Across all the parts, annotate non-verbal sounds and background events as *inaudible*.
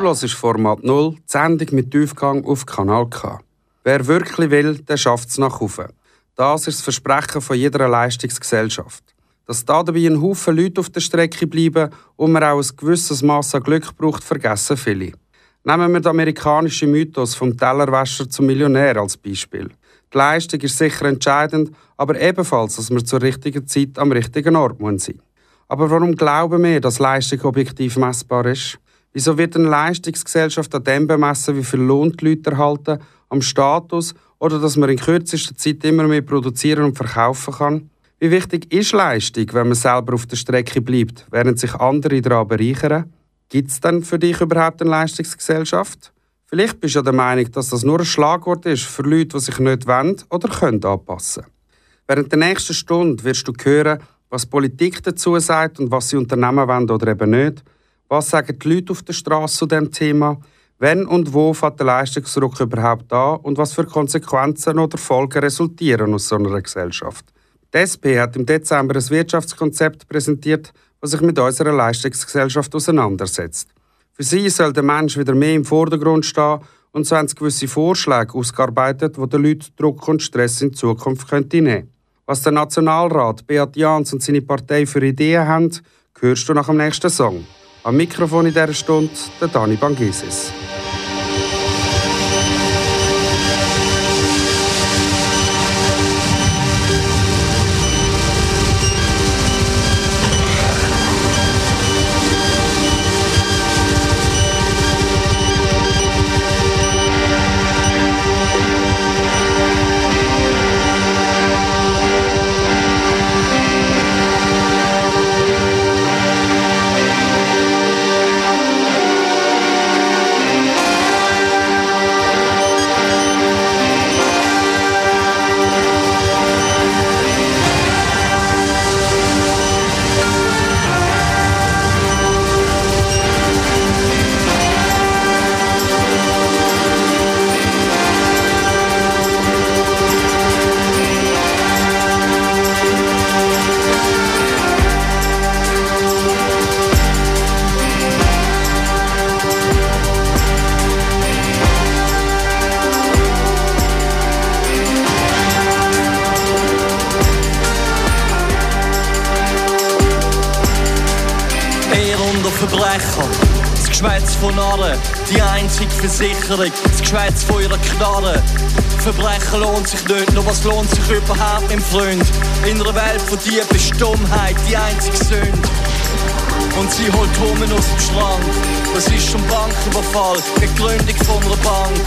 Du hörst Format 0, die Sendung mit Tiefgang auf Kanal K. Wer wirklich will, der schafft es nach oben. Das ist das Versprechen von jeder Leistungsgesellschaft. Dass da dabei ein Haufen Leute auf der Strecke bleiben und man auch ein gewisses Maß an Glück braucht, vergessen viele. Nehmen wir den amerikanischen Mythos vom Tellerwäscher zum Millionär als Beispiel. Die Leistung ist sicher entscheidend, aber ebenfalls, dass wir zur richtigen Zeit am richtigen Ort sein müssen. Aber warum glauben wir, dass Leistung objektiv messbar ist? Wieso wird eine Leistungsgesellschaft an dem bemessen, wie viel Lohn die Leute erhalten, am Status oder dass man in kürzester Zeit immer mehr produzieren und verkaufen kann? Wie wichtig ist Leistung, wenn man selber auf der Strecke bleibt, während sich andere daran bereichern? Gibt es denn für dich überhaupt eine Leistungsgesellschaft? Vielleicht bist du ja der Meinung, dass das nur ein Schlagwort ist für Leute, die sich nicht wollen oder können anpassen. Während der nächsten Stunde wirst du hören, was Politik dazu sagt und was sie unternehmen wollen oder eben nicht. Was sagen die Leute auf der Straße zu diesem Thema? Wenn und wo fängt der Leistungsdruck überhaupt an und was für Konsequenzen oder Folgen resultieren aus so einer Gesellschaft? Die SP hat im Dezember ein Wirtschaftskonzept präsentiert, das sich mit unserer Leistungsgesellschaft auseinandersetzt. Für sie soll der Mensch wieder mehr im Vordergrund stehen und so haben sie gewisse Vorschläge ausgearbeitet, die den Leuten Druck und Stress in Zukunft könnte nehmen Was der Nationalrat Beat Jans und seine Partei für Ideen haben, hörst du nach dem nächsten Song. Am Mikrofon in dieser Stunde der Dani Bangesis. Versicherung, das Geschwätz von ihrer Knarre. Verbrechen lohnt sich nicht, nur was lohnt sich überhaupt, mein Freund? In einer Welt von Dieben Stummheit die einzige Sünde. Und sie holt Hummen aus dem Schrank. Das ist schon Banküberfall, die Gründung von einer Bank.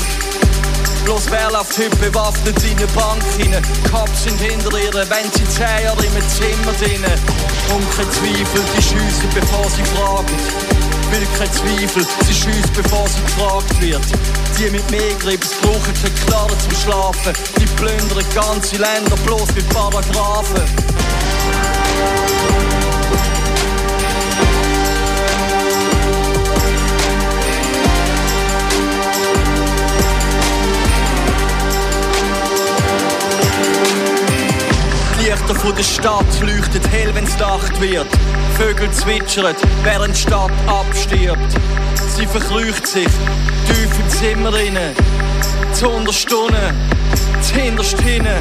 Bloß wer läuft heute bewaffnet in eine Bank hinein? Cops sind hinter ihr, wenn sie zehn Jahre im Zimmer drinnen. Und kein Zweifel, die schiessen, bevor sie fragen will kein Zweifel, sie schießt, bevor sie gefragt wird. Die mit mehr Grips brauchen keine Knarre zum Schlafen. Die plündern ganze Länder bloß mit Paragraphen. Lichter von der Stadt leuchtet hell, wenn's Nacht wird. Vögel zwitschern, während die Stadt abstirbt. Sie verkrücht sich tief im Zimmer inne. Zu Stunden, hinterst hinten.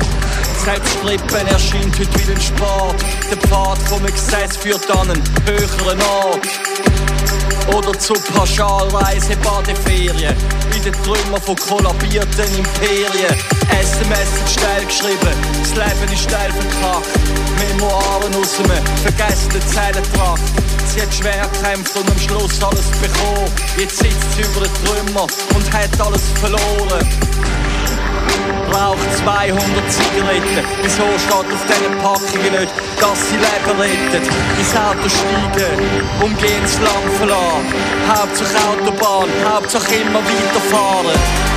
Selbst Strippen erscheint heute wie ein Sport. Der Pfad vom Exzess führt an einen höheren Ort. Oder zu Pauschalreise Badeferien in den Trümmern von kollabierten Imperien. SMS sind steil geschrieben, das Leben ist steil verkackt. Memoiren aus einem vergessenen Zeilentracht. Sie hat schwer gekämpft und am Schluss alles bekommen. Jetzt sitzt sie über den Trümmer und hat alles verloren raucht 200 Zigaretten. Wieso steht auf diesen Packungen nicht, dass sie Leben rettet? Ins Auto steigen, umgehen das Land verlassen. Hauptsache Autobahn, Hauptsache immer weiterfahren.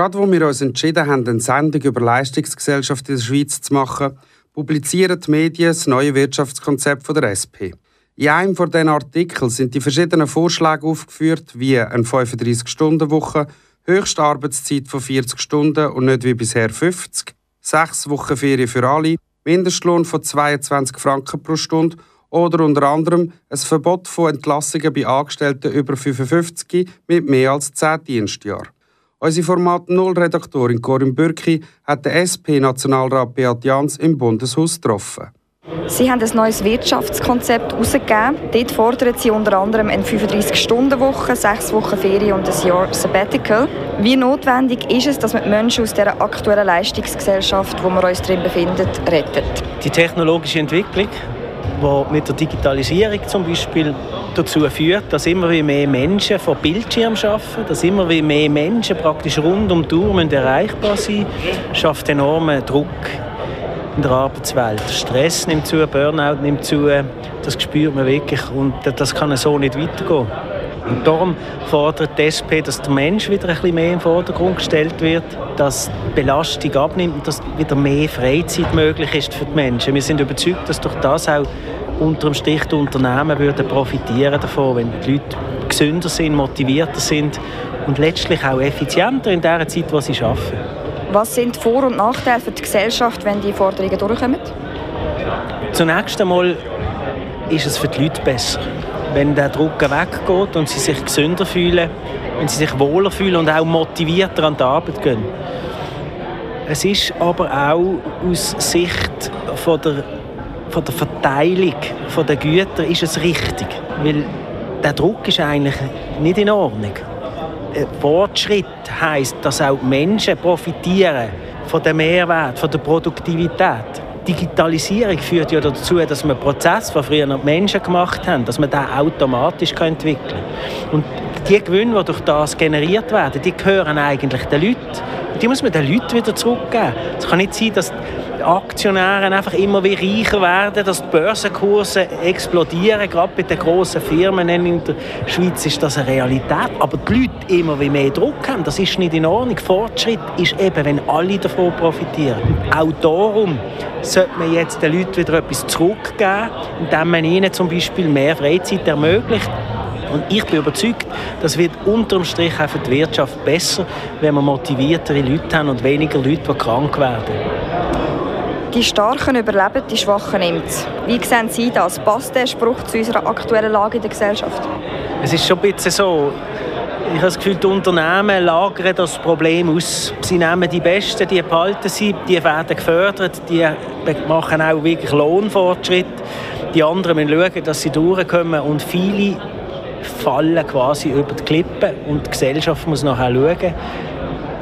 Gerade wo wir uns entschieden haben, eine Sendung über Leistungsgesellschaft in der Schweiz zu machen, publizieren die Medien das neue Wirtschaftskonzept der SP. In einem von diesen Artikeln sind die verschiedenen Vorschläge aufgeführt, wie eine 35-Stunden-Woche, höchste Arbeitszeit von 40 Stunden und nicht wie bisher 50, sechs Wochen Ferien für alle, Mindestlohn von 22 Franken pro Stunde oder unter anderem ein Verbot von Entlassungen bei Angestellten über 55 mit mehr als 10 Dienstjahren. Unsere Format Null-Redaktorin Corinne Bürki hat den SP-Nationalrat Beat Jans im Bundeshaus getroffen. Sie haben ein neues Wirtschaftskonzept herausgegeben. Dort fordern Sie unter anderem eine 35-Stunden-Woche, sechs Wochen Ferien und ein Jahr Sabbatical. Wie notwendig ist es, dass man die Menschen aus dieser aktuellen Leistungsgesellschaft, wo wir uns drin befinden, rettet? Die technologische Entwicklung, die mit der Digitalisierung zum Beispiel dazu führt, dass immer mehr Menschen vor Bildschirm arbeiten, dass immer mehr Menschen praktisch rund um die Uhr erreichbar sein müssen, schafft enormen Druck in der Arbeitswelt. Stress nimmt zu, Burnout nimmt zu, das spürt man wirklich und das kann so nicht weitergehen. Und darum fordert die SP, dass der Mensch wieder ein bisschen mehr im Vordergrund gestellt wird, dass die Belastung abnimmt und dass wieder mehr Freizeit möglich ist für die Menschen. Wir sind überzeugt, dass durch das auch unter dem Strich die Unternehmen würden profitieren davon, wenn die Leute gesünder sind, motivierter sind und letztlich auch effizienter in der Zeit, wo sie arbeiten. Was sind Vor- und Nachteile für die Gesellschaft, wenn die Forderungen durchkommen? Zunächst einmal ist es für die Leute besser, wenn der Druck weggeht und sie sich gesünder fühlen, wenn sie sich wohler fühlen und auch motivierter an die Arbeit gehen. Es ist aber auch aus Sicht von der, von der Verteilung der Güter ist es richtig, weil der Druck ist eigentlich nicht in Ordnung. Fortschritt heißt, dass auch Menschen profitieren von dem Mehrwert, von der Produktivität. Digitalisierung führt ja dazu, dass man Prozesse, die früher noch Menschen gemacht haben, dass man da automatisch entwickeln kann. Und die Gewinne, die durch das generiert werden, die gehören eigentlich den Leuten. Die muss man den Leuten wieder zurückgeben. Es kann nicht sein, dass Aktionäre einfach immer wie reicher werden, dass die Börsenkurse explodieren, gerade bei den grossen Firmen in der Schweiz ist das eine Realität, aber die Leute immer wie mehr Druck haben, das ist nicht in Ordnung. Fortschritt ist eben, wenn alle davon profitieren. auch darum sollte man jetzt den Leuten wieder etwas zurückgeben, indem man ihnen zum Beispiel mehr Freizeit ermöglicht. Und ich bin überzeugt, das wird unterm Strich auch für die Wirtschaft besser, wenn wir motiviertere Leute haben und weniger Leute, die krank werden. Die Starken überleben, die Schwachen nimmt Wie sehen Sie das? Passt der Spruch zu unserer aktuellen Lage in der Gesellschaft? Es ist schon ein bisschen so. Ich habe das Gefühl, die Unternehmen lagern das Problem aus. Sie nehmen die Besten, die behalten sie, die werden gefördert, die machen auch wirklich Lohnfortschritt. Die anderen müssen schauen, dass sie durchkommen und viele fallen quasi über die Klippe und die Gesellschaft muss nachher schauen.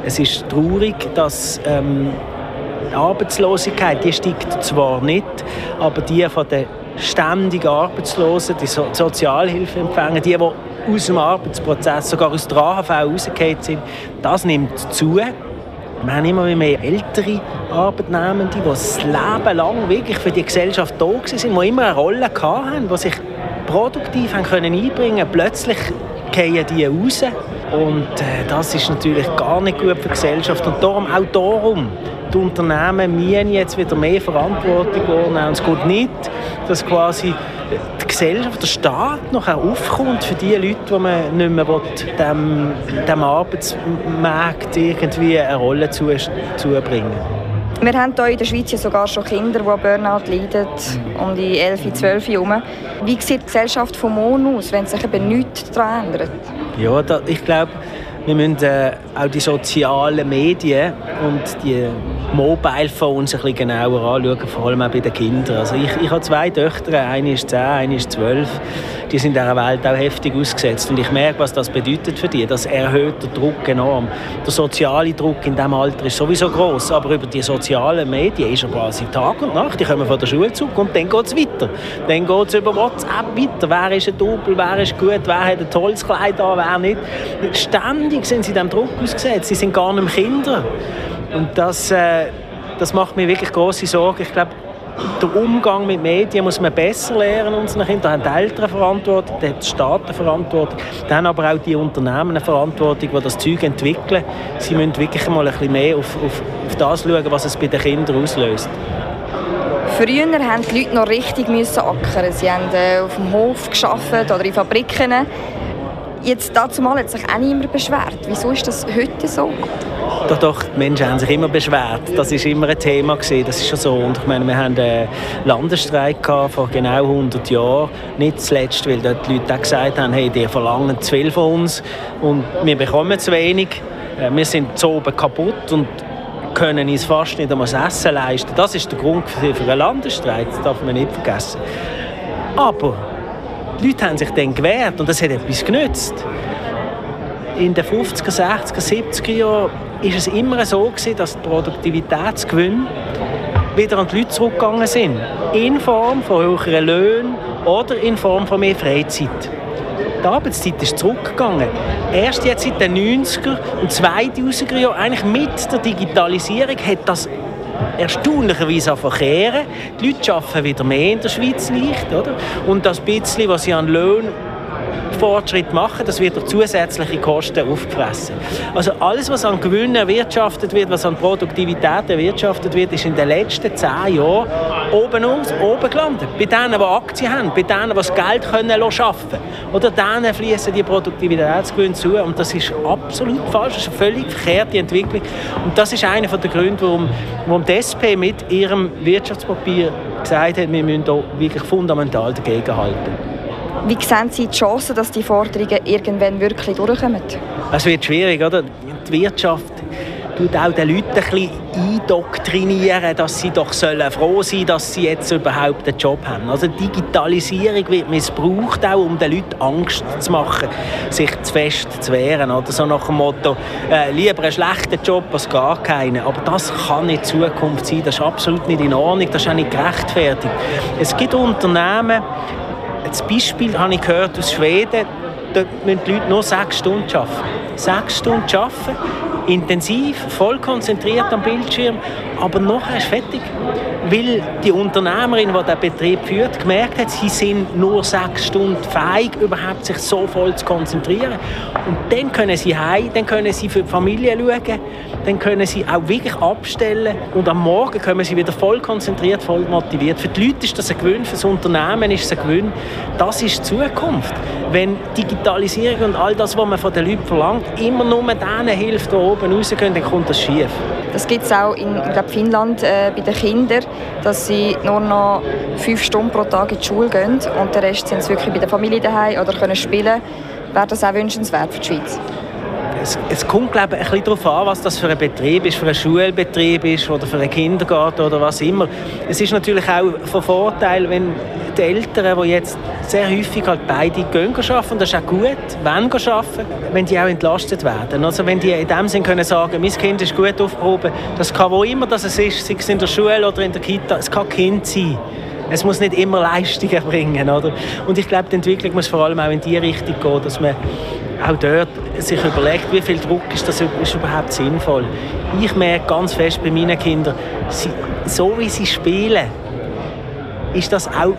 Es ist traurig, dass ähm, die Arbeitslosigkeit die steigt zwar nicht, aber die von den ständig Arbeitslosen, die so Sozialhilfeempfänger, die, die aus dem Arbeitsprozess, sogar aus der AHV rausgefallen sind, das nimmt zu. Wir haben immer mehr ältere Arbeitnehmende, die das Leben lang wirklich für die Gesellschaft da waren, die immer eine Rolle hatten, die sich produktiv haben können einbringen konnten. Plötzlich fallen die raus. Und äh, das ist natürlich gar nicht gut für die Gesellschaft. Und darum, auch darum die Unternehmen müssen jetzt wieder mehr Verantwortung übernehmen. Es geht nicht, dass quasi die Gesellschaft, der Staat noch aufkommt für die Leute, die man nicht mehr will, dem, dem Arbeitsmarkt irgendwie eine Rolle zu, zubringen wir haben hier in der Schweiz sogar schon Kinder, die an Burnout leiden, um die 11, 12 herum. Wie sieht die Gesellschaft von morgen aus, wenn sich eben nichts daran ändert? Ja, da, ich glaube, wir müssen äh, auch die sozialen Medien und die Mobile Phones ein bisschen genauer anschauen, vor allem auch bei den Kindern. Also ich, ich habe zwei Töchter, eine ist 10, eine ist 12. Die sind dieser Welt auch heftig ausgesetzt und ich merke, was das bedeutet für die. Das erhöht den Druck enorm. Der soziale Druck in diesem Alter ist sowieso groß, aber über die sozialen Medien ist er quasi Tag und Nacht. Die kommen von der Schule zurück und dann geht es weiter. Dann geht es über WhatsApp weiter. Wer ist ein Double, wer ist gut, wer hat ein tolles Kleid an, wer nicht. Ständig sind sie diesem Druck ausgesetzt. Sie sind gar nicht Kinder. Und das, äh, das macht mir wirklich große Sorgen. Ich glaube, der Umgang mit Medien muss man besser lernen unseren Kindern. Da haben die Eltern Verantwortung, da hat die Staaten Verantwortung, da haben aber auch die Unternehmen eine Verantwortung, die das Zeug entwickeln. Sie müssen wirklich mal ein bisschen mehr auf, auf, auf das schauen, was es bei den Kindern auslöst. Früher mussten die Leute noch richtig ackern. Sie haben äh, auf dem Hof geschafft oder in Fabriken. Jetzt dazu mal hat sich auch niemand beschwert. Wieso ist das heute so? Doch, doch, die Menschen haben sich immer beschwert. Das war immer ein Thema. Gewesen. Das ist schon so. Und ich meine, wir hatten einen Landesstreik vor genau 100 Jahren. Nicht zuletzt, weil dort die Leute auch gesagt haben, hey, die verlangen zu viel von uns und wir bekommen zu wenig. Äh, wir sind so oben kaputt und können uns fast nicht einmal das Essen leisten. Das ist der Grund für einen Landesstreik. Das darf man nicht vergessen. Aber die Leute haben sich dann gewehrt und das hat etwas genützt. In den 50er, 60er, 70er Jahren war es immer so, gewesen, dass die Produktivitätsgewinne wieder an die Leute zurückgegangen sind. In Form von höheren Löhnen oder in Form von mehr Freizeit. Die Arbeitszeit ist zurückgegangen. Erst jetzt seit den 90er und 2000er Jahren, eigentlich mit der Digitalisierung, hat das erstaunlicherweise verkehren. Die Leute arbeiten wieder mehr in der Schweiz leicht. Oder? Und das bisschen, was sie an Lohn Fortschritt machen, das wird durch zusätzliche Kosten aufgefressen. Also alles, was an Gewinn erwirtschaftet wird, was an Produktivität erwirtschaftet wird, ist in den letzten zehn Jahren oben, aus, oben gelandet. Bei denen, die Aktien haben, bei denen, die das Geld können schaffen können. Oder denen fließen die Produktivitätsgewinne zu. Und das ist absolut falsch. Das ist eine völlig verkehrte Entwicklung. Und das ist einer der Gründe, warum, warum die SP mit ihrem Wirtschaftspapier gesagt hat, wir müssen hier wirklich fundamental dagegenhalten. Wie sehen Sie die Chancen, dass die Forderungen irgendwann wirklich durchkommen? Es wird schwierig, oder? Die Wirtschaft tut auch den Leuten ein indoktrinieren, dass sie doch sollen froh sein dass sie jetzt überhaupt einen Job haben. Also Digitalisierung wird missbraucht, auch um den Leuten Angst zu machen, sich zu fest zu wehren. Oder so nach dem Motto, äh, lieber einen schlechten Job als gar keinen. Aber das kann nicht Zukunft sein, das ist absolut nicht in Ordnung, das ist auch nicht gerechtfertigt. Es gibt Unternehmen, das Beispiel habe ich gehört aus Schweden, dort müssen die Leute nur sechs Stunden arbeiten. Sechs Stunden arbeiten, intensiv, voll konzentriert am Bildschirm, aber nachher ist fertig. Weil die Unternehmerin, die den Betrieb führt, gemerkt hat, sie sind nur sechs Stunden fähig, überhaupt sich so voll zu konzentrieren. Und dann können sie heim, dann können sie für die Familie schauen, dann können sie auch wirklich abstellen und am Morgen kommen sie wieder voll konzentriert, voll motiviert. Für die Leute ist das ein Gewinn, für das Unternehmen ist es ein Gewinn. Das ist die Zukunft. Wenn Digitalisierung und all das, was man von den Leuten verlangt, immer nur denen hilft, die oben rausgehen, dann kommt das schief. Das gibt es auch in glaub, Finnland äh, bei den Kindern, dass sie nur noch fünf Stunden pro Tag in die Schule gehen und den Rest sind sie wirklich bei der Familie daheim oder können spielen. Wäre das auch wünschenswert für die Schweiz? Es, es kommt glaube ich, ein bisschen darauf an, was das für ein Betrieb ist, für einen Schulbetrieb ist oder für einen Kindergarten oder was immer. Es ist natürlich auch von Vorteil, wenn die Eltern, die jetzt sehr häufig halt beide gehen arbeiten, das ist auch gut, wenn arbeiten, wenn die auch entlastet werden. Also wenn die in dem Sinne können sagen, mein Kind ist gut aufgehoben, das kann wo immer das ist, sei es in der Schule oder in der Kita, es kann Kind sein. Es muss nicht immer Leistungen bringen, oder? Und ich glaube, die Entwicklung muss vor allem auch in die Richtung gehen, dass man auch dort sich überlegt, wie viel Druck ist das ist überhaupt sinnvoll. Ich merke ganz fest bei meinen Kindern, sie, so wie sie spielen, ist das auch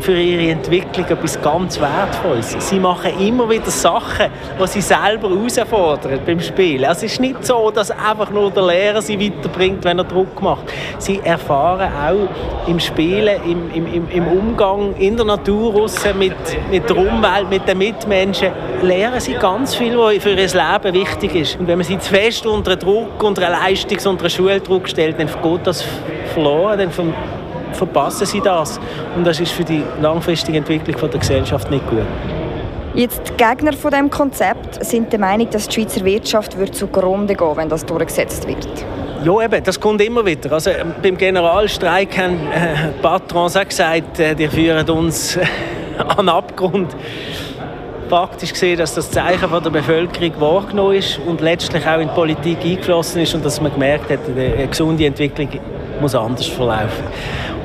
für ihre Entwicklung etwas ganz Wertvolles. Sie machen immer wieder Sachen, die sie selber herausfordern beim Spielen. Also es ist nicht so, dass einfach nur der Lehrer sie weiterbringt, wenn er Druck macht. Sie erfahren auch im Spielen, im, im, im Umgang in der Natur mit, mit der Umwelt, mit den Mitmenschen, lernen sie ganz viel, was für ihr Leben wichtig ist. Und wenn man sie zu fest unter Druck, unter Leistungs- unter Schuldruck stellt, dann geht das verloren, dann verpassen sie das. Und das ist für die langfristige Entwicklung der Gesellschaft nicht gut. Jetzt die Gegner von dem Konzept sind der Meinung, dass die Schweizer Wirtschaft wird zugrunde gehen, wenn das durchgesetzt wird. Ja, eben, das kommt immer wieder. Also, ähm, beim Generalstreik haben äh, die Patrons auch gesagt, äh, die führen uns äh, an den Abgrund. Faktisch gesehen, dass das Zeichen von der Bevölkerung wahrgenommen ist und letztlich auch in die Politik eingeflossen ist und dass man gemerkt hat, eine gesunde Entwicklung muss anders verlaufen.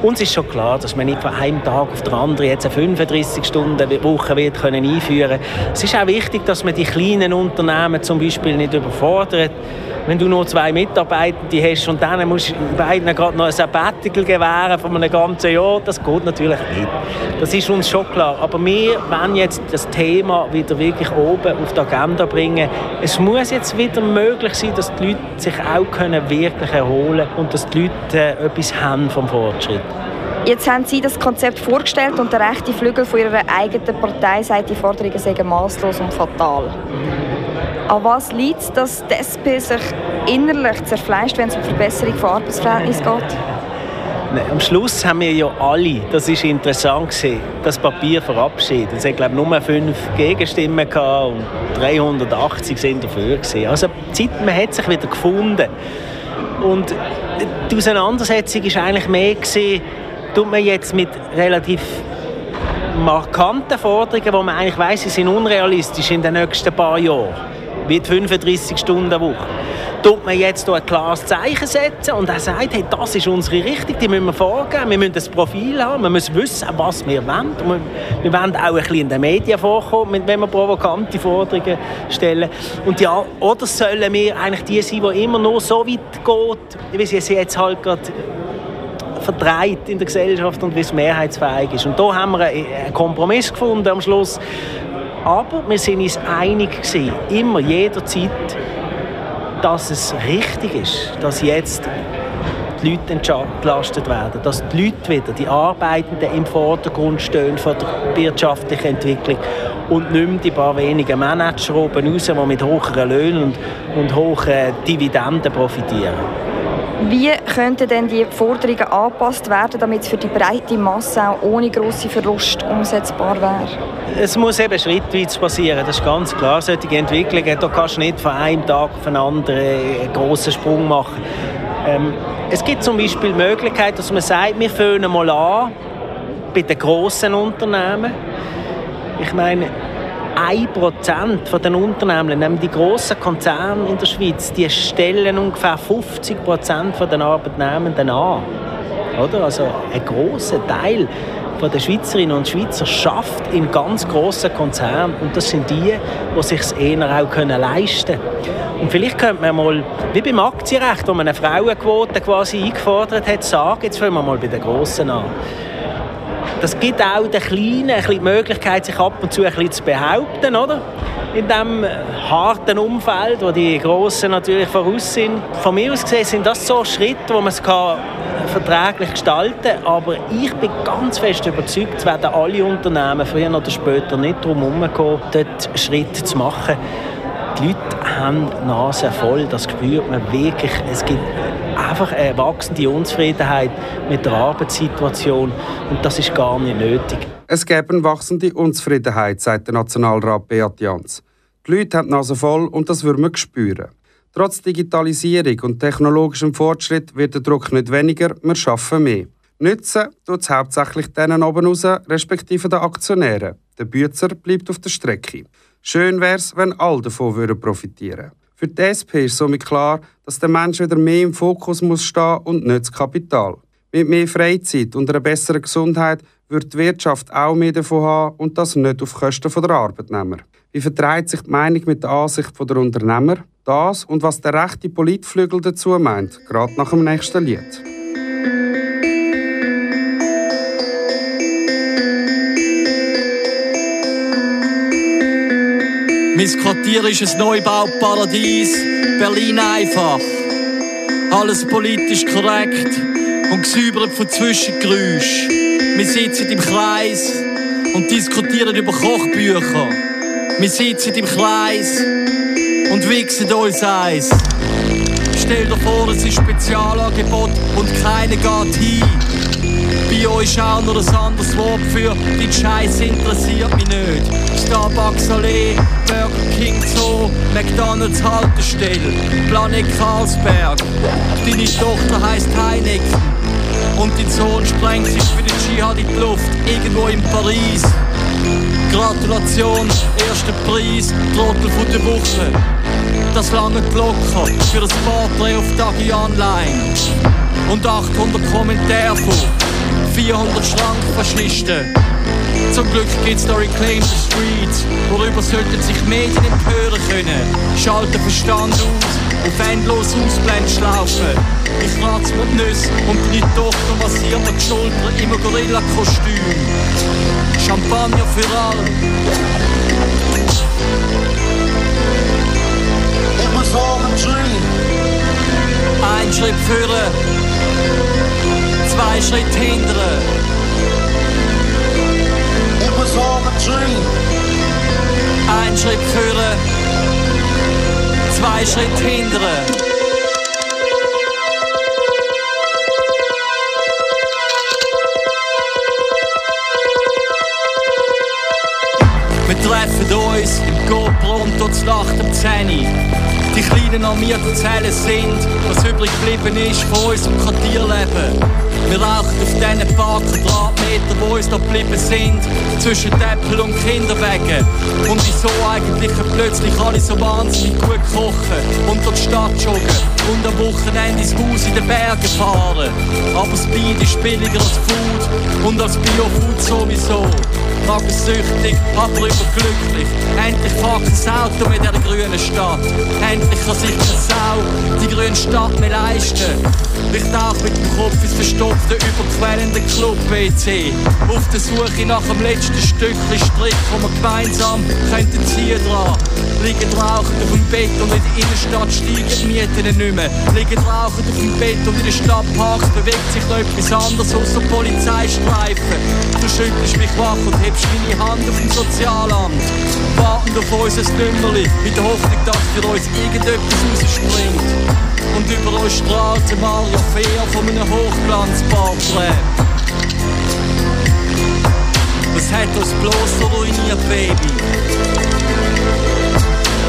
Uns ist schon klar, dass man nicht von einem Tag auf den anderen jetzt eine 35-Stunden-Woche wird können einführen Es ist auch wichtig, dass man die kleinen Unternehmen zum Beispiel nicht überfordert wenn du nur zwei Mitarbeitende hast und dann musst du beiden gerade noch ein Sabbatical gewähren von einem ganzen Jahr, das geht natürlich nicht. Das ist uns schon klar. Aber wir wollen jetzt das Thema wieder wirklich oben auf die Agenda bringen. Es muss jetzt wieder möglich sein, dass die Leute sich auch können wirklich erholen können und dass die Leute äh, etwas haben vom Fortschritt. Jetzt haben Sie das Konzept vorgestellt und der rechte Flügel von Ihrer eigenen Partei sagt, die Forderungen seien maßlos und fatal. An was liegt es, dass die SP sich innerlich zerfleischt, wenn es um Verbesserung von Arbeitsverhältnissen geht? Am Schluss haben wir ja alle, das ist interessant gewesen, das Papier verabschiedet. Es glaube nur fünf Gegenstimmen gehabt und 380 sind dafür gewesen. Also die Zeit, man hat sich wieder gefunden. Und die Auseinandersetzung ist eigentlich mehr gewesen, tut man jetzt mit relativ markanten Forderungen, wo man eigentlich weiß, sie sind unrealistisch in den nächsten paar Jahren wie die 35-Stunden-Woche. Tut man jetzt ein klares Zeichen setzen und er sagt, hey, das ist unsere Richtung, die müssen wir vorgeben, wir müssen das Profil haben, wir müssen wissen, was wir wollen. Und wir wollen auch ein bisschen in den Medien vorkommen, wenn wir provokante Forderungen stellen. Und ja, oder sollen wir eigentlich die sein, die immer nur so weit geht, wie sie jetzt halt gerade verdreht in der Gesellschaft und wie es mehrheitsfähig ist. Und da haben wir einen Kompromiss gefunden am Schluss, aber wir sind uns einig gewesen, immer, jederzeit, dass es richtig ist, dass jetzt die Leute entlastet werden, dass die Leute wieder, die Arbeitenden im Vordergrund stehen von der wirtschaftlichen Entwicklung und nicht mehr die paar wenigen Manager oben raus, die mit hohen Löhnen und, und hohen Dividenden profitieren. Wie könnten denn die Forderungen angepasst werden, damit es für die breite Masse auch ohne grosse Verlust umsetzbar wäre? Es muss eben schrittweise passieren, das ist ganz klar. Solche Entwicklungen, da kannst du nicht von einem Tag auf den anderen einen grossen Sprung machen. Ähm, es gibt zum Beispiel die Möglichkeit, dass man sagt, wir fangen mal an bei den grossen Unternehmen. Ich meine, 1% von Unternehmen, nämlich die grossen Konzerne in der Schweiz, die stellen ungefähr 50% von den Arbeitnehmenden an. Oder? Also ein großer Teil den Schweizerinnen und Schweizer schafft in ganz grossen Konzernen und das sind die, die sich eher auch können leisten. Und vielleicht könnte man mal, wie beim Aktienrecht, wo man eine Frauenquote quasi eingefordert hat, sagen, jetzt fangen wir mal bei den Grossen an. Das gibt auch den Kleinen ein die Möglichkeit, sich ab und zu ein bisschen zu behaupten, oder? In diesem harten Umfeld, wo die Grossen natürlich voraus sind. Von mir aus gesehen sind das so Schritte, wo man es kann verträglich gestalten kann. Aber ich bin ganz fest überzeugt, es werden alle Unternehmen früher oder später nicht darum herumkommen, dort Schritte zu machen. Die Leute haben die Nase voll, das spürt man wirklich. Es gibt einfach eine wachsende Unzufriedenheit mit der Arbeitssituation und das ist gar nicht nötig. Es gibt eine wachsende Unzufriedenheit, sagt der Nationalrat Beat Jans. Die Leute haben die Nase voll und das würden wir spüren. Trotz Digitalisierung und technologischem Fortschritt wird der Druck nicht weniger, wir schaffen mehr. Nützen tut es hauptsächlich denen oben raus, respektive den Aktionären. Der Bützer bleibt auf der Strecke. Schön wäre es, wenn alle davon profitieren würden. Für die SP ist somit klar, dass der Mensch wieder mehr im Fokus muss stehen und nicht das Kapital. Mit mehr Freizeit und einer besseren Gesundheit wird die Wirtschaft auch mehr davon haben und das nicht auf Kosten der Arbeitnehmer. Wie vertreibt sich die Meinung mit der Ansicht der Unternehmer? Das und was der rechte Politflügel dazu meint, gerade nach dem nächsten Lied. Mein Quartier ist ein Neubauparadies, Berlin einfach. Alles politisch korrekt und gesäubert von Zwischengeräuschen. Wir sitzen im Kreis und diskutieren über Kochbücher. Wir sitzen im Kreis und wichsen uns eins. Stell dir vor, es ist Spezialangebot und keiner geht hin. Bei euch auch nur ein anderes Wort für die Scheiße interessiert mich nicht. Starbucks Allee, Burger King Zoo, McDonalds Haltestelle, Planet Karlsberg. Deine Tochter heißt Heineken und dein Sohn sprengt sich für den Dschihad in die Luft, irgendwo in Paris. Gratulation, erster Preis, Trottel von der Woche. Das lange locker für das Porträt auf Dagi Online. Und 800 Kommentare von 400 Schrankfaschisten. Zum Glück gibt's da Reclaim the Streets, worüber sollten sich Medien empören können. Schalten Verstand aus, auf endlos Ausblendschlaufen. Ich rat's die Nüsse und die Tochter massiert mir die Schulter im Gorilla-Kostüm. Champagner für alle. It was all a dream. Ein Schritt führen, zwei Schritt hindern. It was all a dream. Ein Schritt führen, zwei Schritt hindern. Wir treffen uns im GoPronto zur Nacht um 10 Uhr. Die kleinen armierten Zellen sind, was übrig geblieben ist von unserem Quartierleben. Wir rauchen auf diesen paar Quadratmeter, wo uns noch geblieben sind, zwischen Äpfel und Kinderwegen. Und wieso eigentlich plötzlich alle so wahnsinnig gut kochen und durch die Stadt joggen und am Wochenende ins Haus in den Bergen fahren. Aber Bier ist billiger als Food und als Biofood sowieso. Magersüchtig, aber überglücklich. Endlich fährt ein Auto mit dieser grünen Stadt. Endlich kann sich eine Sau die grüne Stadt mehr leisten. Ich tauche mit dem Kopf ins verstopfte, überquellende Club-WC. Auf der Suche nach dem letzten Stückchen Strick, wo wir gemeinsam könnten ziehen dran. Liegen rauchend auf dem Bett und in der Innenstadt steigen die Mieten nicht mehr. Liegen rauchend auf dem Bett und in der Stadtparks bewegt sich noch etwas anderes außer Polizeistreifen. Du schüttelst mich wach und hebst meine Hand auf dem Sozialamt. Warten auf unser Nümmerli, in der Hoffnung, dass für uns irgendetwas rausspringt. Und über uns strahlt der Mario Fair von einem Hochglanzporträt. Was hat uns bloß ruiniert, Baby?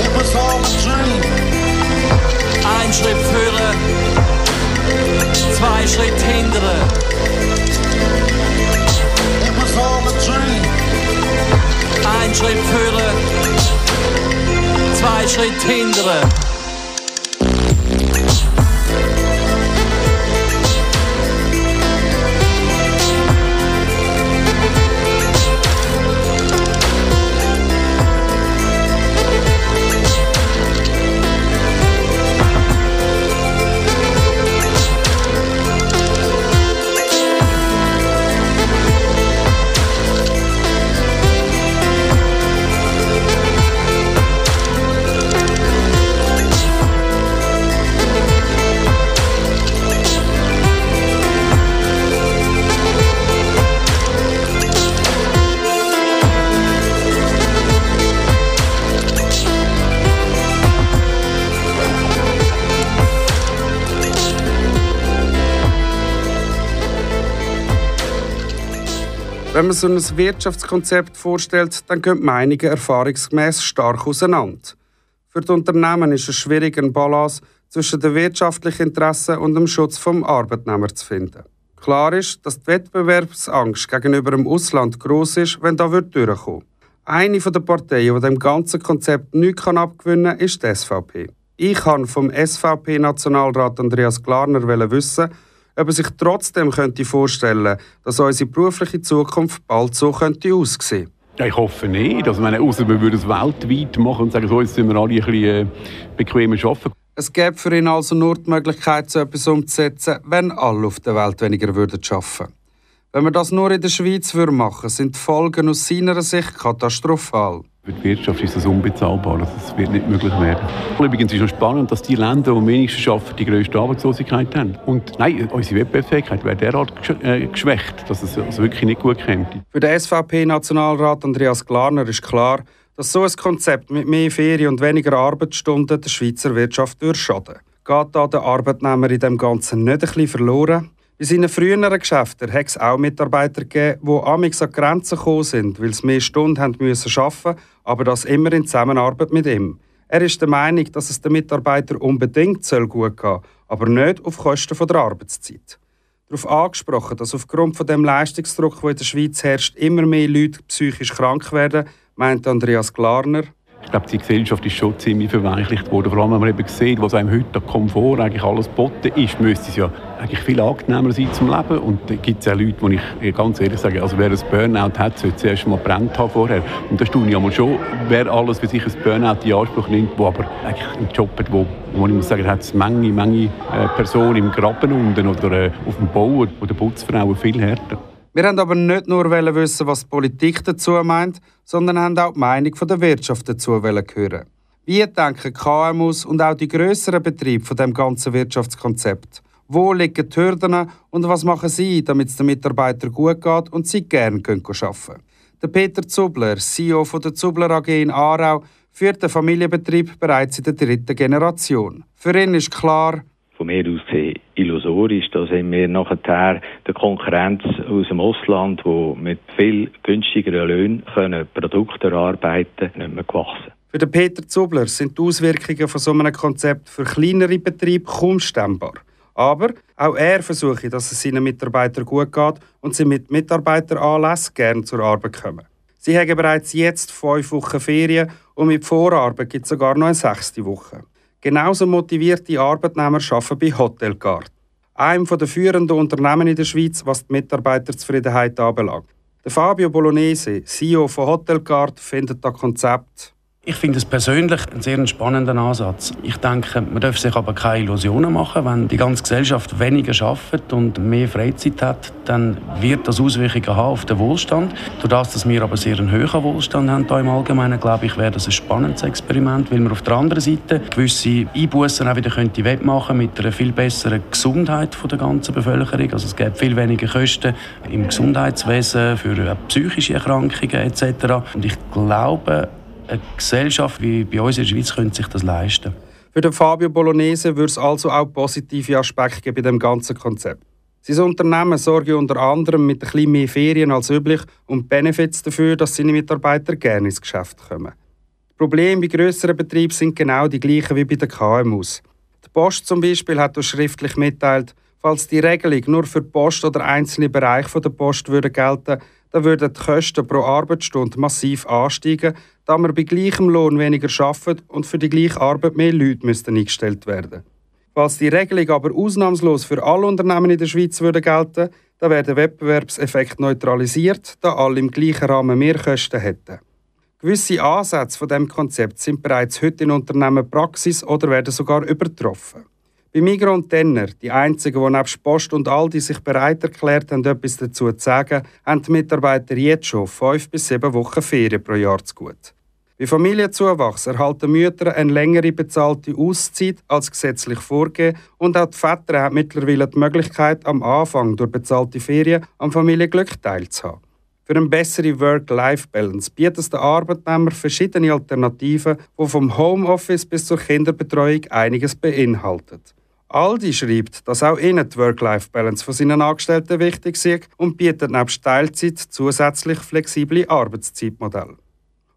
It was all a dream. Ein Schritt führen, zwei Schritt hindern. Ein Schritt führen, zwei Schritt hindern. Man so ein Wirtschaftskonzept vorstellt, dann gehen die Meinungen erfahrungsgemäß stark auseinander. Für die Unternehmen ist es schwierig, einen Balance zwischen den wirtschaftlichen Interessen und dem Schutz vom Arbeitnehmer zu finden. Klar ist, dass die Wettbewerbsangst gegenüber dem Ausland groß ist, wenn da durchkommt. Eine der Parteien, die dem ganzen Konzept nichts abgewinnen kann, ist die SVP. Ich kann vom SVP-Nationalrat Andreas Glarner wissen, ob er sich trotzdem könnte vorstellen dass unsere berufliche Zukunft bald so könnte aussehen ich hoffe nicht. Also, meine, außer wir würden es weltweit machen und sagen, so, jetzt sind wir alle ein bisschen äh, bequemer arbeiten. Es gäbe für ihn also nur die Möglichkeit, so etwas umzusetzen, wenn alle auf der Welt weniger würden arbeiten Wenn wir das nur in der Schweiz machen würden, sind die Folgen aus seiner Sicht katastrophal. Für die Wirtschaft ist das unbezahlbar. Das wird nicht möglich werden. Übrigens ist es spannend, dass die Länder, die am wenigsten arbeiten, die grösste Arbeitslosigkeit haben. Und nein, unsere Wettbewerbsfähigkeit wäre derart äh, geschwächt, dass es also wirklich nicht gut käme. Für den SVP-Nationalrat Andreas Glarner ist klar, dass so ein Konzept mit mehr Ferien und weniger Arbeitsstunden der Schweizer Wirtschaft schaden Geht da der Arbeitnehmer in dem Ganzen nicht ein bisschen verloren? In seinen früheren Geschäften hat es auch Mitarbeiter gegeben, die amix an Grenzen gekommen sind, weil sie mehr Stunden haben müssen arbeiten aber das immer in Zusammenarbeit mit ihm. Er ist der Meinung, dass es den Mitarbeitern unbedingt gut gehen soll, aber nicht auf Kosten der Arbeitszeit. Darauf angesprochen, dass aufgrund von dem Leistungsdruck, der in der Schweiz herrscht, immer mehr Leute psychisch krank werden, meint Andreas Glarner. Ich glaube, die Gesellschaft ist schon ziemlich verweichlicht worden. Vor allem, wenn man eben sieht, was einem heute an Komfort eigentlich alles geboten ist, müsste es ja eigentlich viel angenehmer sein zum Leben. Und da gibt es auch Leute, wo ich ganz ehrlich sage, also wer ein Burnout hat, sollte zuerst mal brennt haben vorher. Und da staune ich einmal schon, wer alles für sich ein Burnout in Anspruch nimmt, wo aber eigentlich einen Job hat, wo, wo ich muss sagen, hat es Menge, Menge äh, Personen im Graben unten oder äh, auf dem Bau oder Putzfrauen viel härter. Wir haben aber nicht nur wissen, was die Politik dazu meint, sondern haben auch die Meinung der Wirtschaft dazu hören. Wie denken KMUs und auch die grösseren Betriebe von dem ganzen Wirtschaftskonzept? Wo liegen die Hürden und was machen sie, damit es den Mitarbeitern gut geht und sie gerne arbeiten können? Der Peter Zubler, CEO der Zubler AG in Aarau, führt den Familienbetrieb bereits in der dritten Generation. Für ihn ist klar, von mir aus gesehen illusorisch. Da sind wir nachher der Konkurrenz aus dem Ausland, die mit viel günstigeren Löhnen können Produkte erarbeiten nicht mehr gewachsen. Für den Peter Zubler sind die Auswirkungen von so einem Konzept für kleinere Betriebe kaum stemmbar. Aber auch er versucht, dass es seinen Mitarbeitern gut geht und sie mit Mitarbeiteranlässen gerne zur Arbeit kommen. Sie haben bereits jetzt fünf Wochen Ferien und mit Vorarbeit gibt es sogar noch eine sechste Woche. Genauso motivierte Arbeitnehmer arbeiten bei Hotelguard, einem der führenden Unternehmen in der Schweiz, was die Mitarbeiterzufriedenheit anbelangt. Fabio Bolognese, CEO von Hotelguard, findet das Konzept ich finde es persönlich einen sehr spannenden Ansatz. Ich denke, man darf sich aber keine Illusionen machen. Wenn die ganze Gesellschaft weniger arbeitet und mehr Freizeit hat, dann wird das Auswirkungen haben auf den Wohlstand. Dadurch, dass wir aber sehr einen hohen Wohlstand haben hier im Allgemeinen, glaube ich, wäre das ein spannendes Experiment, weil man auf der anderen Seite gewisse Einbußen auch wieder könnte wettmachen mit einer viel besseren Gesundheit der ganzen Bevölkerung. Also es gibt viel weniger Kosten im Gesundheitswesen für psychische Erkrankungen etc. Und ich glaube, eine Gesellschaft wie bei uns in der Schweiz könnte sich das leisten. Für den Fabio Bolognese würde es also auch positive Aspekte geben bei dem ganzen Konzept. Sein Unternehmen sorgt unter anderem mit ein bisschen mehr Ferien als üblich und Benefits dafür, dass seine Mitarbeiter gerne ins Geschäft kommen. Die Probleme bei grösseren Betrieben sind genau die gleichen wie bei den KMUs. Die Post zum Beispiel hat uns schriftlich mitteilt, falls die Regelung nur für die Post oder einzelne Bereiche der Post würde gelten, dann würden die Kosten pro Arbeitsstunde massiv ansteigen, da man bei gleichem Lohn weniger arbeitet und für die gleiche Arbeit mehr Leute müssten eingestellt werden. Falls die Regelung aber ausnahmslos für alle Unternehmen in der Schweiz würde gelten, dann wäre der Wettbewerbseffekt neutralisiert, da alle im gleichen Rahmen mehr Kosten hätten. Gewisse Ansätze von dem Konzept sind bereits heute in Unternehmen Praxis oder werden sogar übertroffen. Bei Migros und Tenner, die einzigen, die nebst Post und Aldi sich bereit erklärt haben, etwas dazu zu sagen, haben die Mitarbeiter jetzt schon fünf bis sieben Wochen Ferien pro Jahr zu gut. Bei Familienzuwachs erhalten Mütter eine längere bezahlte Auszeit als gesetzlich vorgegeben und auch die Väter haben mittlerweile die Möglichkeit, am Anfang durch bezahlte Ferien am Familienglück teilzuhaben. Für eine bessere Work-Life-Balance bietet der Arbeitnehmer verschiedene Alternativen, die vom Homeoffice bis zur Kinderbetreuung einiges beinhaltet. Aldi schreibt, dass auch ihnen die Work-Life-Balance von seinen Angestellten wichtig ist und bietet nebst Teilzeit zusätzlich flexible Arbeitszeitmodelle.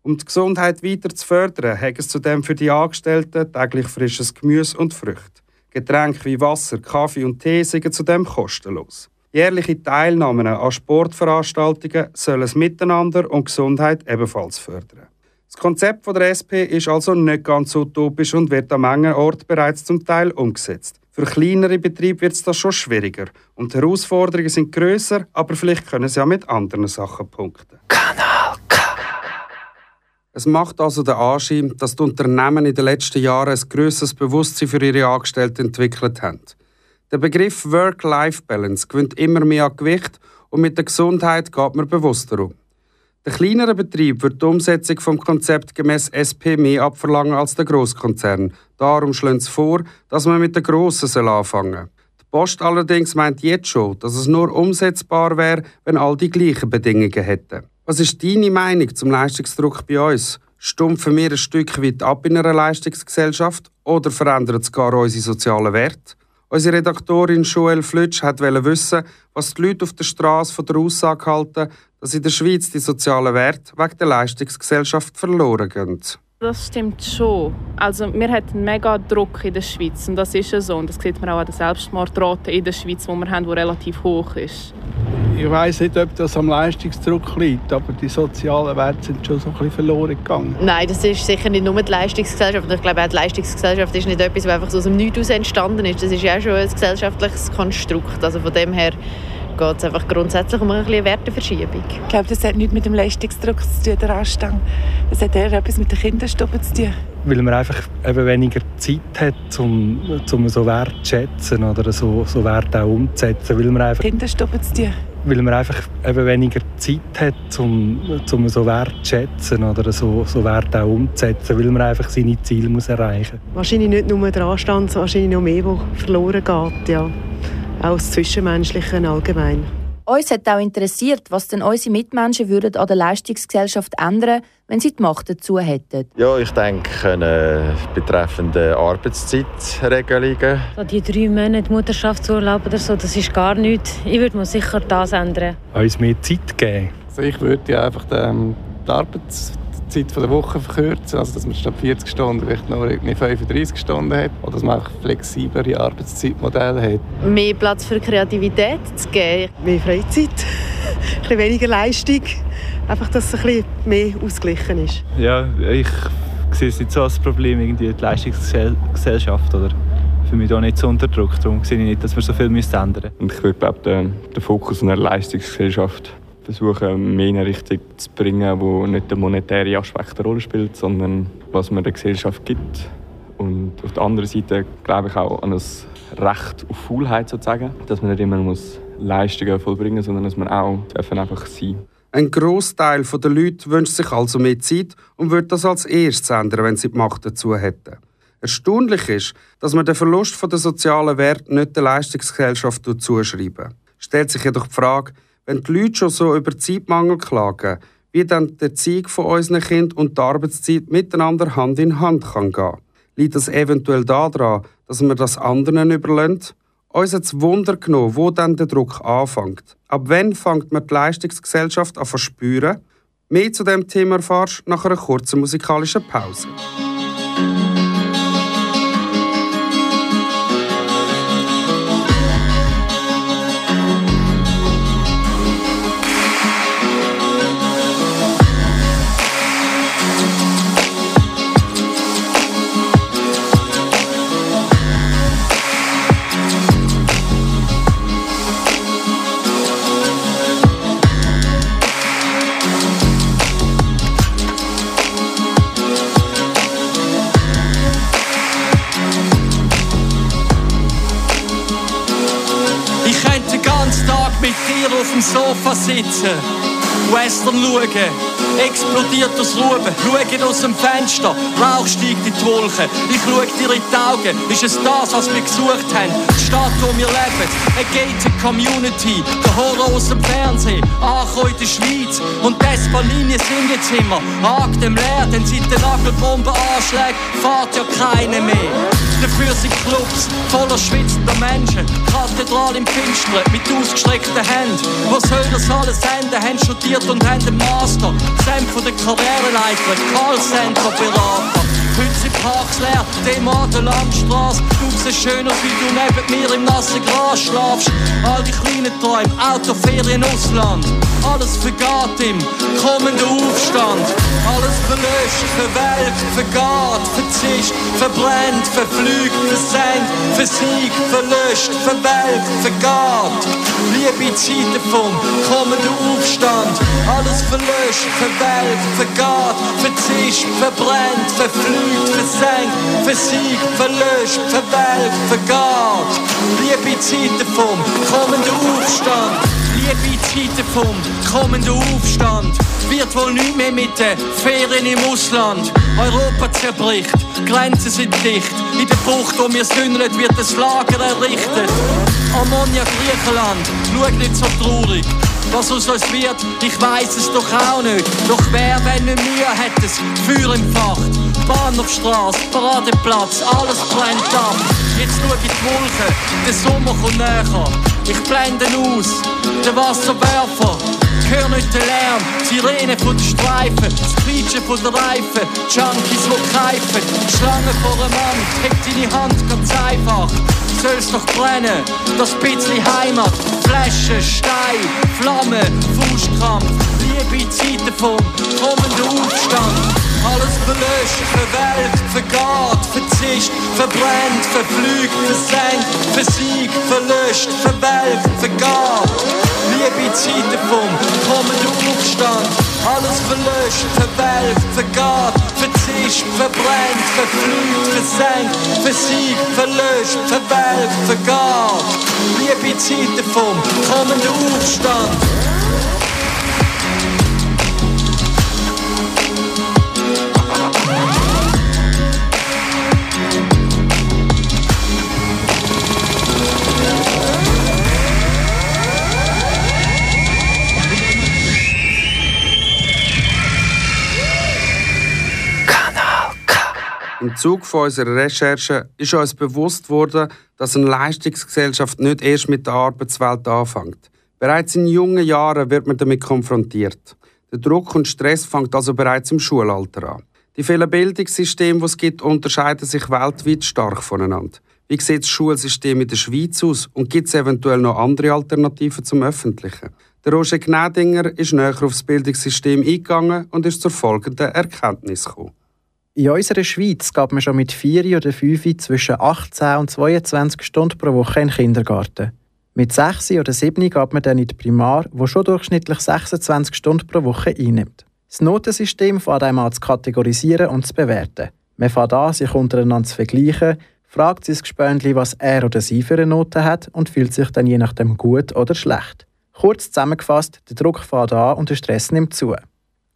Um die Gesundheit weiter zu fördern, hat es zudem für die Angestellten täglich frisches Gemüse und Früchte. Getränke wie Wasser, Kaffee und Tee sind zudem kostenlos. Jährliche Teilnahmen an Sportveranstaltungen sollen das Miteinander und Gesundheit ebenfalls fördern. Das Konzept der SP ist also nicht ganz utopisch und wird an manchen Orten bereits zum Teil umgesetzt. Für kleinere Betriebe wird es das schon schwieriger und die Herausforderungen sind grösser, aber vielleicht können sie ja mit anderen Sachen punkten. Kanal K. Es macht also den Anschein, dass die Unternehmen in den letzten Jahren ein grösseres Bewusstsein für ihre Angestellten entwickelt haben. Der Begriff Work-Life-Balance gewinnt immer mehr an Gewicht und mit der Gesundheit geht man bewusster um. Der kleinere Betrieb wird die Umsetzung vom Konzept gemäß SP mehr abverlangen als der Großkonzern. Darum schlägt es vor, dass man mit der Grossen anfangen soll. Die Post allerdings meint jetzt schon, dass es nur umsetzbar wäre, wenn all die gleichen Bedingungen hätten. Was ist deine Meinung zum Leistungsdruck bei uns? Stumpfen wir ein Stück weit ab in einer Leistungsgesellschaft oder verändert es gar unsere sozialen Werte? Unsere Redaktorin Joelle Flütsch wollte wissen, was die Leute auf der Straße von der Aussage halten, dass in der Schweiz die sozialen Werte wegen der Leistungsgesellschaft verloren gehen. Das stimmt schon. Also wir haben einen mega Druck in der Schweiz und das ist ja so. Und das sieht man auch an der Selbstmordrate in der Schweiz, die wir haben, die relativ hoch ist. Ich weiß nicht, ob das am Leistungsdruck liegt, aber die sozialen Werte sind schon so ein bisschen verloren gegangen. Nein, das ist sicher nicht nur die Leistungsgesellschaft. Ich glaube, auch die Leistungsgesellschaft ist nicht etwas, was einfach so aus dem Nichts entstanden ist. Das ist ja auch schon ein gesellschaftliches Konstrukt. Also von dem her geht es einfach grundsätzlich um eine Werteverschiebung. Ich glaube, das hat nichts mit dem Leistungsdruck zu tun, der Anstang. Das hat eher etwas mit den Kinderstuben zu tun. Weil man einfach eben weniger Zeit hat, um, um so Wert zu schätzen oder so, so Werte auch umzusetzen. Weil man einfach, Kinderstuben zu tun. Weil man einfach eben weniger Zeit hat, um, um so Wert zu schätzen oder so, so Werte auch umzusetzen. Weil man einfach seine Ziele muss erreichen muss. Wahrscheinlich nicht nur der Anstand, sondern wahrscheinlich noch mehr, was verloren geht. Ja auch das Zwischenmenschliche allgemein. Uns hat auch interessiert, was denn unsere Mitmenschen würden an der Leistungsgesellschaft ändern, wenn sie die Macht dazu hätten. Ja, ich denke, äh, betreffende Arbeitszeitregelungen. So die drei Monate Mutterschaftsurlaub oder so, das ist gar nichts. Ich würde mir sicher das ändern. Uns mehr Zeit geben. Also ich würde ja einfach ähm, die Arbeitszeit Zeit der Woche verkürzen, also dass man statt 40 Stunden vielleicht nur 35 Stunden hat oder dass man einfach flexiblere Arbeitszeitmodelle hat. Mehr Platz für Kreativität zu geben. Mehr Freizeit, *laughs* ein bisschen weniger Leistung, einfach, dass es ein bisschen mehr ausgeglichen ist. Ja, ich sehe es nicht so als Problem, irgendwie die Leistungsgesellschaft oder für mich auch nicht so unter Druck. Darum sehe ich nicht, dass wir so viel ändern müssen. Und ich würde glaube den, den Fokus einer Leistungsgesellschaft versuchen, mehr in eine Richtung zu bringen, wo nicht der monetäre Aspekt eine Rolle spielt, sondern was man der Gesellschaft gibt. Und auf der anderen Seite glaube ich auch an das Recht auf Faulheit sozusagen, dass man nicht immer muss Leistungen vollbringen muss, sondern dass man auch einfach sein Ein Großteil der Leute wünscht sich also mehr Zeit und würde das als erstes ändern, wenn sie die Macht dazu hätten. Erstaunlich ist, dass man den Verlust der sozialen Werte nicht der Leistungsgesellschaft zuschreiben. Stellt sich jedoch die Frage, wenn die Leute schon so über Zeitmangel klagen, wie dann der Erziehung von unseren Kindern und die Arbeitszeit miteinander Hand in Hand kann gehen Liegt das eventuell daran, dass man das anderen überlässt? Uns hat es Wunder genommen, wo dann der Druck anfängt. Ab wann fängt man die Leistungsgesellschaft an zu spüren? Mehr zu dem Thema erfährst du nach einer kurzen musikalischen Pause. Dem Sofa sitzen, Western schauen, explodiert das Ruben, schauen aus dem Fenster, Rauch steigt in die Wolken, ich schaue dir in die Augen, ist es das, was wir gesucht haben, die Stadt, wo wir leben, eine gated Community, der Horror aus dem Fernsehen, angekommen in der Schweiz. Und die S-Bahn-Linien sind jetzt immer arg dem leer, denn seit den Nagelbomben anschlägt, fährt ja keine mehr. Dafür sind Clubs voller schwitzender Menschen, Kathedral im Finstern mit ausgestreckten Händen. Was soll das alles enden? Haben studiert und haben den Master. Sam von der Karriereleiter, Callcenter-Berater. Heute sind Parks leer, Demo an der Landstraße. Du siehst schön aus, wie du neben mir im nassen Gras schlafst. All die kleinen Träume, Autoferien, Ausland. Alles vergeht im kommenden Aufstand. Alles verlöscht, verwelkt, vergeht, verzischt, verbrennt, verflügt, versenkt, versiegt, verlöscht, verwelkt, vergeht. Liebe Zeiten vom kommenden Aufstand. Alles verlöscht, verwelkt, vergeht, verzischt, verbrennt, verflügt, versenkt, versiegt, verlöscht, verwelkt, vergeht. Liebe Zeiten vom kommenden Aufstand liebe Zeiten vom kommenden Aufstand. Wird wohl nicht mehr mit den Ferien im Ausland. Europa zerbricht, Grenzen sind dicht. In der Bucht, wo wir sündeln, wird das Lager errichtet. Ammonia Griechenland, schau nicht so traurig. Was aus uns wird, ich weiß es doch auch nicht. Doch wer, wenn nicht mir, hat es Feuer im Fach. Bahn auf Straße, Paradeplatz, alles brennt ab. Jetzt schau ich die Wolken, der Sommer kommt näher. Ich blende aus, der Wasserwerfer Hör nicht den Lärm, Sirene von den Streifen, das Quietschen von der Reifen, Junkies, die keifen, Schlange vor einem Mann, hebt deine Hand ganz einfach. Soll's doch brennen, das bisschen Heimat, Flaschen, Stein, Flamme, Faustkampf, Liebe Zeiten vom kommenden Aufstand. Alles verlöscht, verwelkt, vergaht, verzischt, verbrennt, verflügt, versenkt, versiegt, verlöscht, verwelkt, vergaht. Liebe Zeiten vom kommenden Aufstand. Alles verlöscht, verwelkt, vergaht, verzischt, verbrennt, verflügt, versenkt, versiegt, verlöscht, verwelkt, vergaht. Liebe Zeiten vom kommenden Aufstand. Im Zug von unserer Recherche ist uns bewusst worden, dass eine Leistungsgesellschaft nicht erst mit der Arbeitswelt anfängt. Bereits in jungen Jahren wird man damit konfrontiert. Der Druck und Stress fängt also bereits im Schulalter an. Die vielen Bildungssysteme, die es gibt, unterscheiden sich weltweit stark voneinander. Wie sieht das Schulsystem in der Schweiz aus und gibt es eventuell noch andere Alternativen zum Öffentlichen? Der Roger Gnädinger ist näher aufs Bildungssystem eingegangen und ist zur folgenden Erkenntnis gekommen. In unserer Schweiz geht man schon mit 4 oder 5 zwischen 18 und 22 Stunden pro Woche in den Kindergarten. Mit 6 oder 7 geht man dann in die Primar, wo schon durchschnittlich 26 Stunden pro Woche einnimmt. Das Notensystem fängt einem an zu kategorisieren und zu bewerten. Man fängt an, sich untereinander zu vergleichen, fragt sein Gespöntli, was er oder sie für eine Note hat und fühlt sich dann je nachdem gut oder schlecht. Kurz zusammengefasst, der Druck fährt an und der Stress nimmt zu.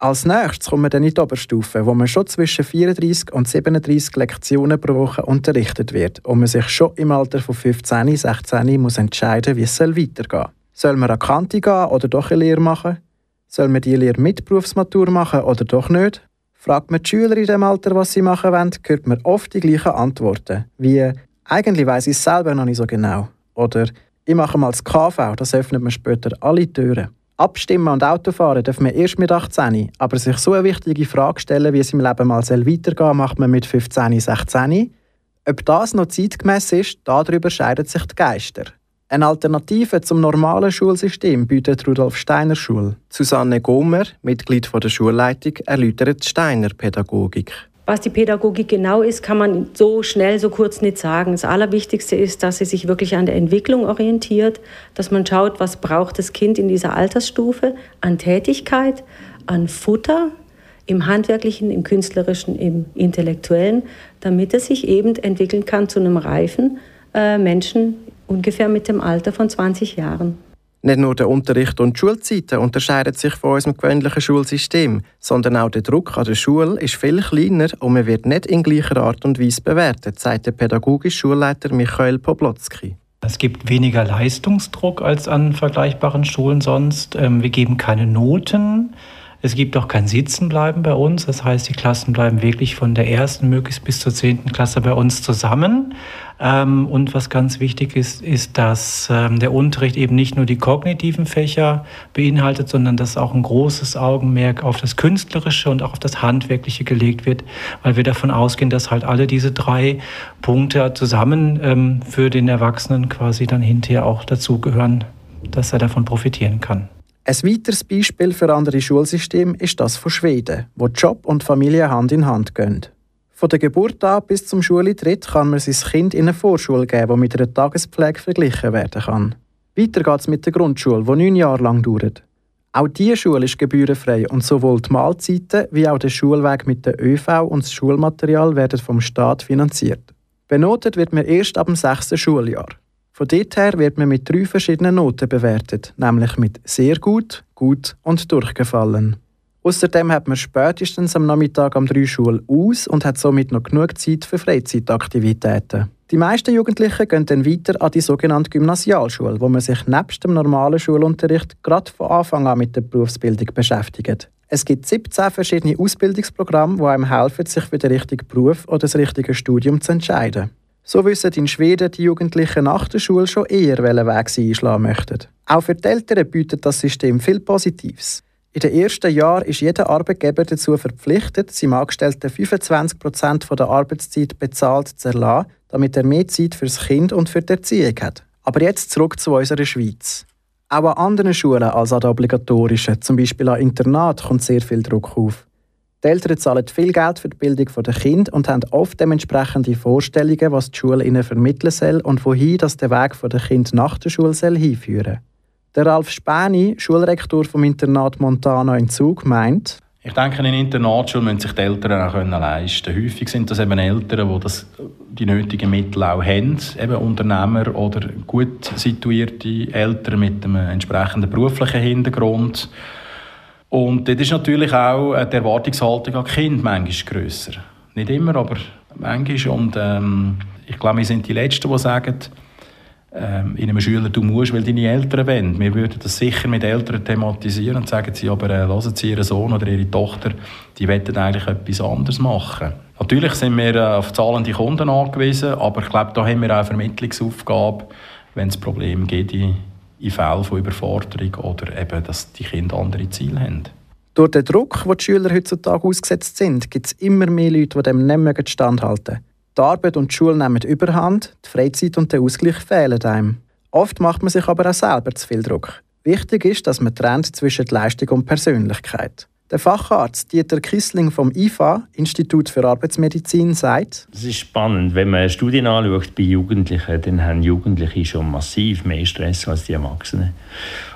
Als nächstes kommen dann in die Oberstufe, wo man schon zwischen 34 und 37 Lektionen pro Woche unterrichtet wird und man sich schon im Alter von 15, 16 muss entscheiden, wie es weitergehen soll. Soll man an Kante gehen oder doch eine Lehre machen? Soll man die Lehre mit Berufsmatur machen oder doch nicht? Fragt man die Schüler in dem Alter, was sie machen wollen, hört man oft die gleichen Antworten, wie «Eigentlich weiß ich es selber noch nicht so genau» oder «Ich mache mal das KV, das öffnet mir später alle Türen». Abstimmen und Autofahren darf man erst mit 18, aber sich so eine wichtige Frage stellen, wie es im Leben mal weitergehen soll, macht man mit 15, 16. Ob das noch zeitgemäß ist, darüber scheiden sich die Geister. Eine Alternative zum normalen Schulsystem bietet Rudolf Steiner Schule. Susanne Gomer, Mitglied der Schulleitung, erläutert Steiner Pädagogik. Was die Pädagogik genau ist, kann man so schnell, so kurz nicht sagen. Das Allerwichtigste ist, dass sie sich wirklich an der Entwicklung orientiert, dass man schaut, was braucht das Kind in dieser Altersstufe an Tätigkeit, an Futter, im handwerklichen, im künstlerischen, im intellektuellen, damit es sich eben entwickeln kann zu einem reifen äh, Menschen ungefähr mit dem Alter von 20 Jahren. Nicht nur der Unterricht und die Schulzeiten unterscheiden sich von unserem gewöhnlichen Schulsystem, sondern auch der Druck an der Schule ist viel kleiner und man wird nicht in gleicher Art und Weise bewertet, sagt der pädagogische Schulleiter Michael Poblotzki. Es gibt weniger Leistungsdruck als an vergleichbaren Schulen sonst. Ähm, wir geben keine Noten. Es gibt auch kein Sitzenbleiben bei uns. Das heißt, die Klassen bleiben wirklich von der ersten möglichst bis zur zehnten Klasse bei uns zusammen. Ähm, und was ganz wichtig ist, ist, dass ähm, der Unterricht eben nicht nur die kognitiven Fächer beinhaltet, sondern dass auch ein großes Augenmerk auf das Künstlerische und auch auf das Handwerkliche gelegt wird, weil wir davon ausgehen, dass halt alle diese drei Punkte zusammen ähm, für den Erwachsenen quasi dann hinterher auch dazugehören, dass er davon profitieren kann. Ein weiteres Beispiel für andere Schulsysteme ist das von Schweden, wo Job und Familie Hand in Hand gehen. Von der Geburt an bis zum Schuleintritt kann man sein Kind in eine Vorschule geben, die mit einer Tagespflege verglichen werden kann. Weiter geht es mit der Grundschule, die neun Jahre lang dauert. Auch diese Schule ist gebührenfrei und sowohl die Mahlzeiten wie auch der Schulweg mit der ÖV und das Schulmaterial werden vom Staat finanziert. Benotet wird man erst ab dem sechsten Schuljahr. Von dort her wird man mit drei verschiedenen Noten bewertet, nämlich mit sehr gut, gut und durchgefallen. Außerdem hat man spätestens am Nachmittag am drei Schule aus und hat somit noch genug Zeit für Freizeitaktivitäten. Die meisten Jugendlichen gehen dann weiter an die sogenannte Gymnasialschule, wo man sich nebst dem normalen Schulunterricht gerade von Anfang an mit der Berufsbildung beschäftigt. Es gibt 17 verschiedene Ausbildungsprogramme, die einem helfen, sich für den richtigen Beruf oder das richtige Studium zu entscheiden. So wissen in Schweden die Jugendlichen nach der Schule schon eher, welchen Weg sie einschlagen möchten. Auch für die Eltern bietet das System viel Positives. In den ersten Jahren ist jeder Arbeitgeber dazu verpflichtet, seinem Angestellten 25 Prozent der Arbeitszeit bezahlt zu erlassen, damit er mehr Zeit fürs Kind und für die Erziehung hat. Aber jetzt zurück zu unserer Schweiz. Auch an anderen Schulen als an den obligatorischen, zum Beispiel an Internat, kommt sehr viel Druck auf. Die Eltern zahlen viel Geld für die Bildung der Kinder und haben oft dementsprechende Vorstellungen, was die Schule ihnen vermitteln soll und wohin das der Weg der Kinder nach der Schule soll hinführen Der Ralf Späni, Schulrektor vom Internat Montana in Zug, meint, ich denke, in Internatsschule müssen sich die Eltern auch leisten können. Häufig sind das eben Eltern, die das, die nötigen Mittel auch haben, eben Unternehmer oder gut situierte Eltern mit einem entsprechenden beruflichen Hintergrund. Und dort ist natürlich auch die Erwartungshaltung an Kind manchmal grösser. Nicht immer, aber manchmal. Und ähm, ich glaube, wir sind die Letzten, die sagen, ähm, in einem Schüler, du musst, weil deine Eltern wollen. Wir würden das sicher mit Eltern thematisieren und sagen sie, aber äh, hören Sie Ihren Sohn oder Ihre Tochter, die wollen eigentlich etwas anderes machen. Natürlich sind wir äh, auf zahlende Kunden angewiesen, aber ich glaube, da haben wir auch eine Vermittlungsaufgabe, wenn es Probleme gibt in Fällen von Überforderung oder eben, dass die Kinder andere Ziele haben. Durch den Druck, den die Schüler heutzutage ausgesetzt sind, gibt es immer mehr Leute, die dem nicht mehr standhalten die Arbeit und die Schule nehmen überhand, die Freizeit und der Ausgleich fehlen einem. Oft macht man sich aber auch selber zu viel Druck. Wichtig ist, dass man trennt zwischen Leistung und Persönlichkeit. Der Facharzt Dieter Kissling vom IFA, Institut für Arbeitsmedizin, sagt: Es ist spannend, wenn man Studien anschaut bei Jugendlichen, dann haben Jugendliche schon massiv mehr Stress als die Erwachsenen.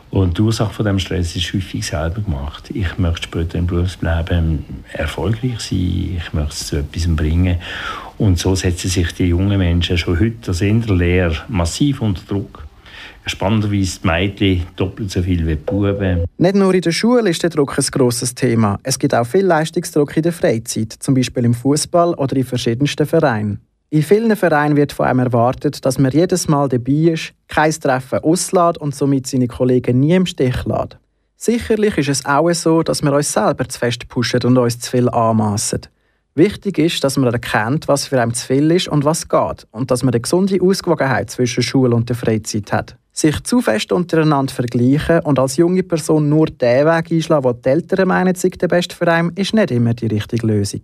Und die Ursache von dem Stress ist häufig selber gemacht. Ich möchte später im Berufsleben erfolgreich sein, ich möchte es zu etwas bringen. Und so setzen sich die jungen Menschen schon heute also in der Lehre massiv unter Druck. Spannenderweise die Mädchen doppelt so viel wie die Buben. Nicht nur in der Schule ist der Druck ein grosses Thema. Es gibt auch viel Leistungsdruck in der Freizeit, zum Beispiel im Fußball oder in verschiedensten Vereinen. In vielen Vereinen wird von einem erwartet, dass man jedes Mal dabei ist, kein Treffen auslädt und somit seine Kollegen nie im Stich lässt. Sicherlich ist es auch so, dass wir uns selber zu fest pushen und uns zu viel anmassen. Wichtig ist, dass man erkennt, was für einen zu viel ist und was geht und dass man eine gesunde Ausgewogenheit zwischen Schule und der Freizeit hat. Sich zu fest untereinander vergleichen und als junge Person nur den Weg einschlagen, den die Eltern meinen, sei der beste für einen, ist nicht immer die richtige Lösung.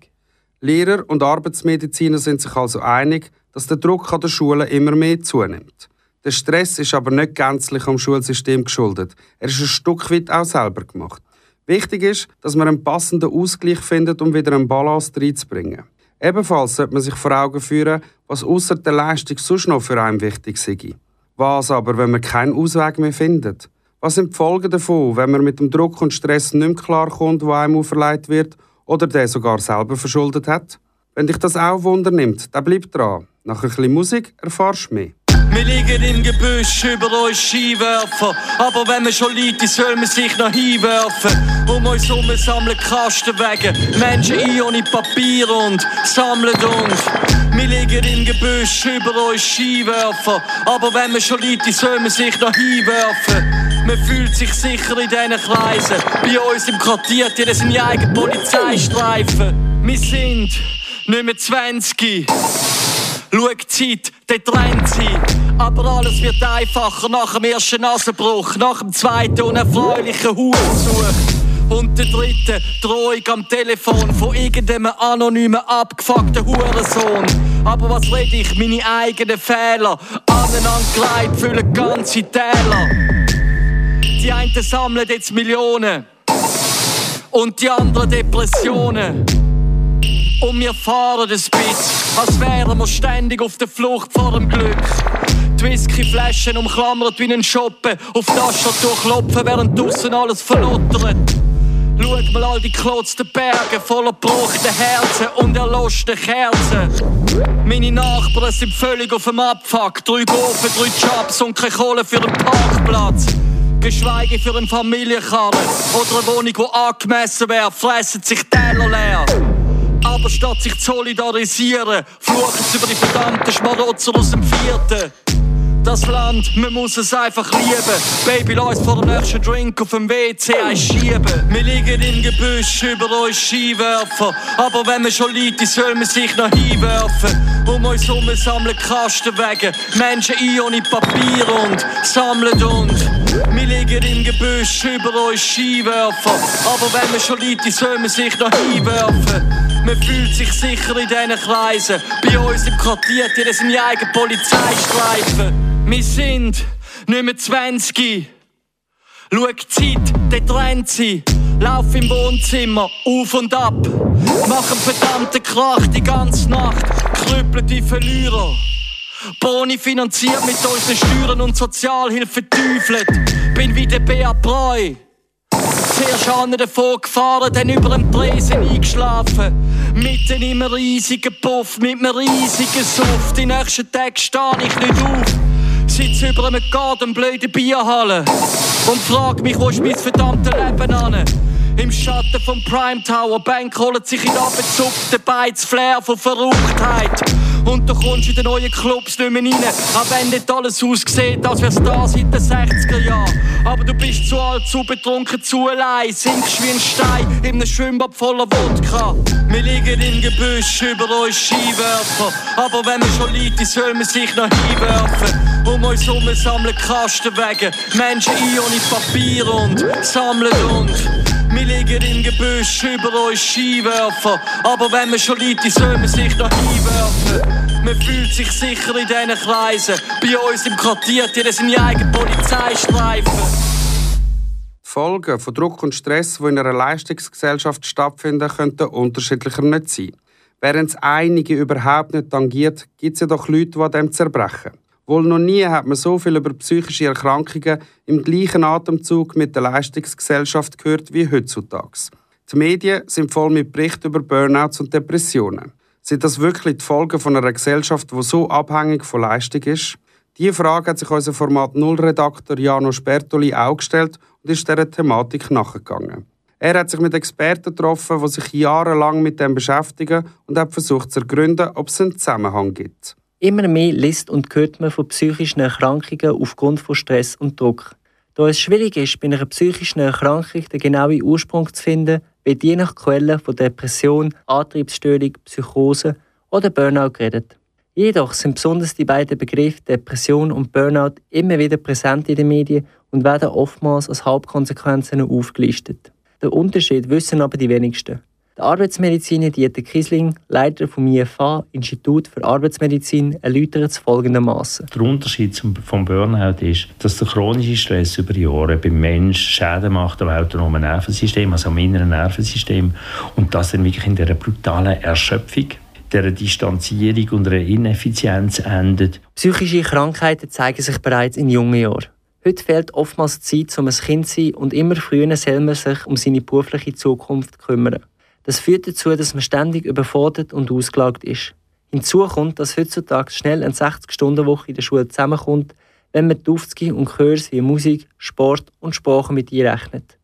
Lehrer und Arbeitsmediziner sind sich also einig, dass der Druck an den Schulen immer mehr zunimmt. Der Stress ist aber nicht gänzlich am Schulsystem geschuldet. Er ist ein Stück weit auch selber gemacht. Wichtig ist, dass man einen passenden Ausgleich findet, um wieder einen Balance reinzubringen. Ebenfalls sollte man sich vor Augen führen, was außer der Leistung sonst noch für einen wichtig sei. Was aber, wenn man keinen Ausweg mehr findet? Was sind die Folgen davon, wenn man mit dem Druck und Stress nicht mehr klarkommt, der einem auferlegt wird oder der sogar selber verschuldet hat? Wenn dich das auch wundernimmt, dann bleib dran. Nach ein bisschen Musik erfahrst du mehr. Wir liegen im Gebüsch über uns Skiwerfer. Aber wenn man schon liegt, soll man sich noch hinwerfen. Um uns herum sammeln Kastenwagen, Menschen ein ohne Papier und sammeln uns. Wir liegen im Gebüsch über uns Skiwerfer. Aber wenn man schon liegt, soll man sich noch hinwerfen. Man fühlt sich sicher in diesen Kreisen. Bei uns im Quartier, sind ja eigene Polizeistreifen. Wir sind nicht mehr 20. Schau die Zeit, der trennt sie. Aber alles wird einfacher nach dem ersten Nasenbruch, nach dem zweiten unerfreulichen Hurensuch. Und der dritte Drohung am Telefon von irgendeinem anonymen, abgefuckten Hurensohn. Aber was rede ich? Meine eigenen Fehler. Aneinandergereiht füllen ganze Täler. Die einen sammeln jetzt Millionen. Und die anderen Depressionen. Und wir fahren das Bit, als wären wir ständig auf der Flucht vor dem Glück. Die Whiskyflaschen umklammert wie ein Shoppen, auf die Tastatur klopfen, während draussen alles verlottert. Schaut mal all die klotzten Berge voller gebrochener Herzen und erloschene Kerzen. Meine Nachbarn sind völlig auf dem Abfuck. Drei Gofen, drei Jobs und keine Kohle für den Parkplatz. Geschweige für einen Familienkarren oder eine Wohnung, die angemessen wäre, fressen sich Teller leer. Aber statt sich zu solidarisieren, fluchen sie über die verdammten Schmarotzer aus dem Vierten. Das Land, man muss es einfach lieben. Baby, lass vor dem nächsten Drink auf dem WC einschieben. Wir liegen im Gebüsch, über uns Skiwerfer. Aber wenn man schon liegt, soll man sich noch hinwerfen. Um uns herum sammeln Kastenwege. Menschen ein ohne Papier und sammeln und. Wir liegen im Gebüsch, über uns Skiwerfer. Aber wenn man schon liegt, soll man sich noch hinwerfen. Man fühlt sich sicher in diesen Kreisen. Bei uns im Quartier, die sind ja eigene Polizeistreifen. Wir sind nicht mehr 20. Schau die Zeit, der trennt sie. Lauf im Wohnzimmer auf und ab. Machen verdammten Krach die ganze Nacht. Krüppelte Verlierer. Boni finanziert mit unseren Steuern und Sozialhilfe teufelt. Bin wie der Bea Breu. Zuerst an davon gefahren, dann über den Tresen eingeschlafen. Mitten im riesigen Puff, mit einem riesigen Suff. Die nächsten Tage stehe ich nicht auf. Sitz über einem Garten, blöde Bierhalle. Und frag mich, wo ist mein verdammtes Leben an? Im Schatten vom Prime Tower, Bank holt sich in abgezupften Beiz Flair von Verrücktheit. Und du kommst in den neuen Clubs nicht mehr rein. Auch wenn nicht alles aussieht, als wär's da seit den 60er Jahren. Aber du bist zu alt, zu betrunken, zu allein. Sinkst wie ein Stein in einem Schwimmbad voller Wodka. Wir liegen im Gebüsch, über uns Skiwerfer. Aber wenn man schon liegt, soll man sich noch hinwerfen. Um uns herum sammeln Kastenwege. Menschen ein ohne Papier und sammeln und. Liegen im Gebüsch, über uns Skiwerfer. Aber wenn man schon liegt, soll man sich noch hinwerfen. Man fühlt sich sicher in diesen Kreisen. Bei uns im Quartier, die sind ja eigene Polizeistreifen. Folgen von Druck und Stress, die in einer Leistungsgesellschaft stattfinden, könnten unterschiedlicher nicht sein. Während es einige überhaupt nicht tangiert, gibt es ja doch Leute, die an dem zerbrechen. Wohl noch nie hat man so viel über psychische Erkrankungen im gleichen Atemzug mit der Leistungsgesellschaft gehört wie heutzutage. Die Medien sind voll mit Berichten über Burnouts und Depressionen. Sind das wirklich die Folgen von einer Gesellschaft, die so abhängig von Leistung ist? Diese Frage hat sich unser Format Null-Redakteur Jano Spertoli auch gestellt und ist dieser Thematik nachgegangen. Er hat sich mit Experten getroffen, die sich jahrelang mit dem beschäftigen und hat versucht zu ergründen, ob es einen Zusammenhang gibt. Immer mehr liest und hört man von psychischen Erkrankungen aufgrund von Stress und Druck. Da es schwierig ist, bei einer psychischen Erkrankung den genauen Ursprung zu finden, wird je nach Quelle von Depression, Antriebsstörung, Psychose oder Burnout geredet. Jedoch sind besonders die beiden Begriffe Depression und Burnout immer wieder präsent in den Medien und werden oftmals als Hauptkonsequenzen aufgelistet. Den Unterschied wissen aber die wenigsten. Der Arbeitsmediziner Dieter Kiesling, Leiter vom IFA, Institut für Arbeitsmedizin, erläutert es folgendermaßen. Der Unterschied zum, vom Burnout ist, dass der chronische Stress über Jahre beim Menschen Schäden macht am autonomen Nervensystem, also am inneren Nervensystem, und das dann wirklich in der brutalen Erschöpfung der Distanzierung und der Ineffizienz endet. Psychische Krankheiten zeigen sich bereits in jungen Jahren. Heute fehlt oftmals Zeit, um ein Kind zu sein und immer früher soll man sich um seine berufliche Zukunft kümmern. Das führt dazu, dass man ständig überfordert und ausgelagt ist. Hinzu kommt, dass heutzutage schnell eine 60-Stunden-Woche in der Schule zusammenkommt, wenn man die Aufzüge und Kurs wie Musik, Sport und Sprache mit einrechnet.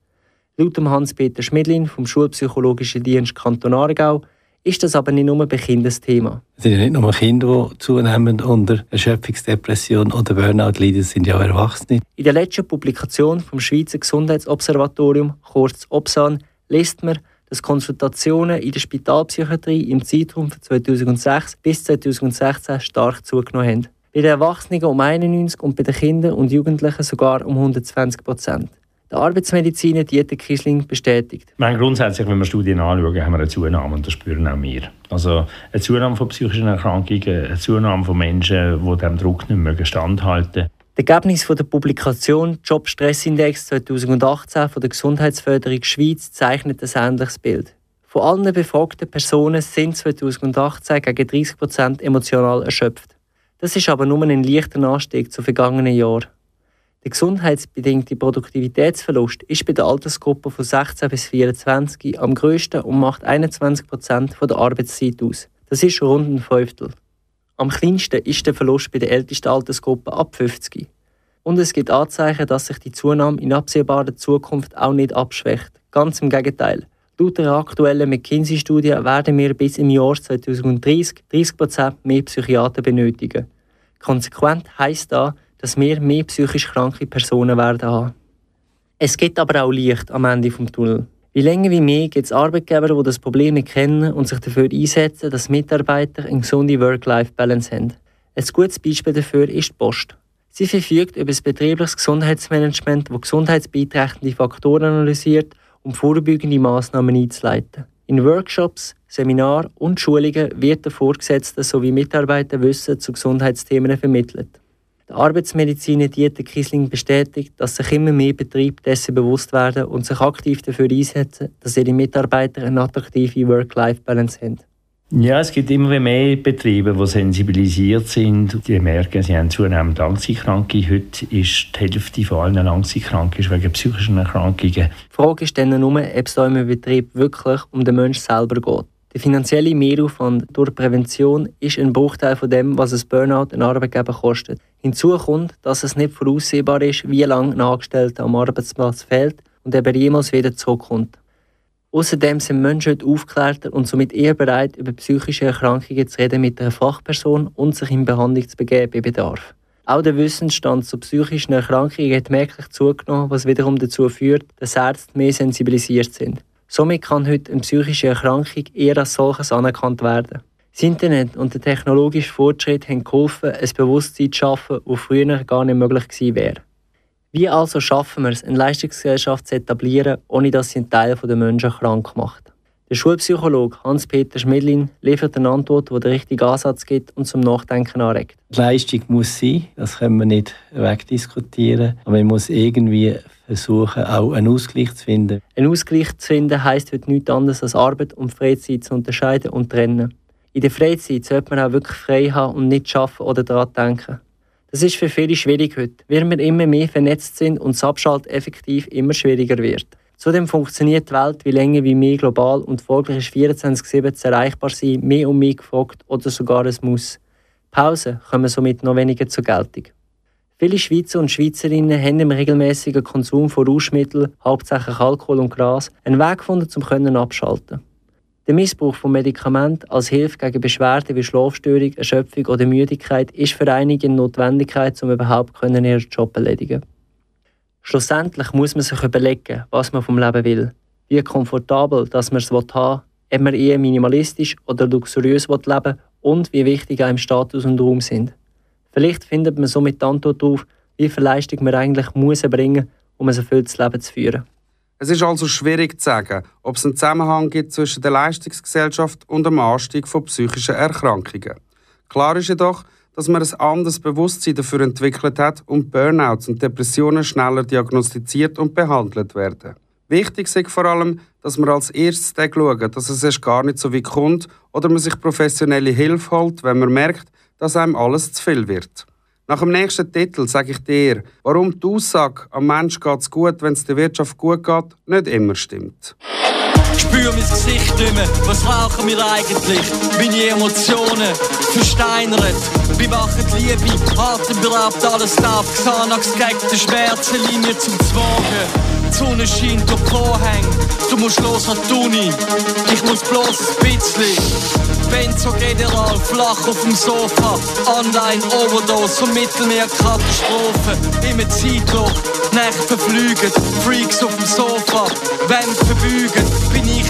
Laut Hans-Peter Schmidlin vom Schulpsychologischen Dienst Kanton Aargau ist das aber nicht nur bei Kindern ein Thema. Es sind ja nicht nur Kinder, die zunehmend unter Erschöpfungsdepression oder Burnout leiden, es sind ja auch Erwachsene. In der letzten Publikation vom Schweizer Gesundheitsobservatorium, kurz OBSAN, liest man, dass Konsultationen in der Spitalpsychiatrie im Zeitraum von 2006 bis 2016 stark zugenommen haben. Bei den Erwachsenen um 91 und bei den Kindern und Jugendlichen sogar um 120 Prozent. Der Arbeitsmediziner Dieter Kiesling bestätigt. Meine, grundsätzlich, wenn wir Studien anschauen, haben wir eine Zunahme und das spüren auch wir. Also eine Zunahme von psychischen Erkrankungen, eine Zunahme von Menschen, die diesem Druck nicht mehr standhalten das Ergebnis der Publikation Jobstressindex 2018 von der Gesundheitsförderung Schweiz zeichnet ein ähnliches Bild. Von allen befragten Personen sind 2018 gegen 30 Prozent emotional erschöpft. Das ist aber nur ein leichter Anstieg zu vergangenen Jahren. Der gesundheitsbedingte Produktivitätsverlust ist bei der Altersgruppe von 16 bis 24 am grössten und macht 21 Prozent der Arbeitszeit aus. Das ist rund ein Fünftel. Am kleinsten ist der Verlust bei der ältesten Altersgruppe ab 50. Und es gibt Anzeichen, dass sich die Zunahme in absehbarer Zukunft auch nicht abschwächt. Ganz im Gegenteil. Laut der aktuellen McKinsey-Studie werden wir bis im Jahr 2030 30% mehr Psychiater benötigen. Konsequent heisst das, dass wir mehr psychisch kranke Personen werden haben. Es gibt aber auch Licht am Ende des Tunnels. Wie länger wie mehr gibt es Arbeitgeber, die das Problem erkennen und sich dafür einsetzen, dass Mitarbeiter eine gesunde Work-Life-Balance haben. Ein gutes Beispiel dafür ist die Post. Sie verfügt über ein betriebliches Gesundheitsmanagement, das gesundheitsbeiträchtende Faktoren analysiert, um vorbeugende Maßnahmen einzuleiten. In Workshops, Seminaren und Schulungen wird der Vorgesetzte sowie Mitarbeiter Wissen zu Gesundheitsthemen vermittelt. Der Arbeitsmediziner Dieter Kiesling bestätigt, dass sich immer mehr Betriebe dessen bewusst werden und sich aktiv dafür einsetzen, dass ihre Mitarbeiter eine attraktive Work-Life-Balance haben. Ja, es gibt immer mehr Betriebe, die sensibilisiert sind. Die merken, sie haben zunehmend Langzeitkranke. Heute ist die Hälfte von allen Langzeitkranken wegen psychischen Erkrankungen. Die Frage ist dann nur, ob es da im Betrieb wirklich um den Menschen selber geht. Der finanzielle Mehraufwand durch Prävention ist ein Bruchteil von dem, was ein Burnout ein Arbeitgeber kostet. Hinzu kommt, dass es nicht voraussehbar ist, wie lange ein Angestellter am Arbeitsplatz fehlt und er jemals wieder zurückkommt. Außerdem sind Menschen heute aufgeklärter und somit eher bereit, über psychische Erkrankungen zu reden mit einer Fachperson und sich in Behandlung zu begeben bei Bedarf. Auch der Wissensstand zu psychischen Erkrankungen hat merklich zugenommen, was wiederum dazu führt, dass Ärzte mehr sensibilisiert sind. Somit kann heute eine psychische Erkrankung eher als solches anerkannt werden. Das Internet und der technologische Fortschritt haben geholfen, ein Bewusstsein zu schaffen, das früher gar nicht möglich gewesen wäre. Wie also schaffen wir es, eine Leistungsgesellschaft zu etablieren, ohne dass sie einen Teil der Menschen krank macht? Der Schulpsychologe Hans-Peter Schmidlin liefert eine Antwort, die den richtigen Ansatz gibt und zum Nachdenken anregt. Die Leistung muss sein, das können wir nicht wegdiskutieren. Aber man muss irgendwie versuchen, auch einen Ausgleich zu finden. Ein Ausgleich zu finden heisst heute nichts anderes als Arbeit und Freizeit zu unterscheiden und trennen. In der Freizeit sollte man auch wirklich frei haben und nicht arbeiten oder daran denken. Das ist für viele schwierig heute, weil wir immer mehr vernetzt sind und das Abschalten effektiv immer schwieriger wird. Zudem funktioniert die Welt wie länger wie mehr global und folglich ist 24-7 zu erreichbar sein mehr und mehr gefragt oder sogar es muss. Pausen kommen somit noch weniger zur Geltung. Viele Schweizer und Schweizerinnen haben im regelmäßigen Konsum von Rauschmitteln, hauptsächlich Alkohol und Gras, einen Weg gefunden, um abschalten. Der Missbrauch von Medikamenten als Hilfe gegen Beschwerden wie Schlafstörung, Erschöpfung oder Müdigkeit ist für einige eine Notwendigkeit, um überhaupt ihren Job zu erledigen. Schlussendlich muss man sich überlegen, was man vom Leben will, wie komfortabel dass man es haben will, ob man eher minimalistisch oder luxuriös leben will und wie wichtig einem Status und Raum sind. Vielleicht findet man somit die Antwort darauf, wie viel Leistung man eigentlich muss erbringen um ein erfülltes Leben zu führen. Es ist also schwierig zu sagen, ob es einen Zusammenhang gibt zwischen der Leistungsgesellschaft und dem Anstieg von psychischen Erkrankungen. Klar ist jedoch, dass man ein anderes Bewusstsein dafür entwickelt hat und Burnouts und Depressionen schneller diagnostiziert und behandelt werden. Wichtig ist vor allem, dass man als erstes schauen, dass es erst gar nicht so weit kommt oder man sich professionelle Hilfe holt, wenn man merkt, dass einem alles zu viel wird. Nach dem nächsten Titel sage ich dir, warum die Aussage, am Mensch es gut, wenn es der Wirtschaft gut geht, nicht immer stimmt. Spür mein Gesicht mehr, was rauchen wir eigentlich? Meine Emotionen versteinert, bewachen Liebe, atemberaubt alles taub, Xanax gegen die Schmerzenlinie zum Zwagen. Die Sonne scheint durch Vorhänge, du musst los an die Uni, ich muss bloß ein bisschen. Benzo General, flach auf dem Sofa. Online Overdose von Mittelmeerkatastrophe. Immer Zeitloch, Nächte verflügen. Freaks auf dem Sofa, Wände verbügen.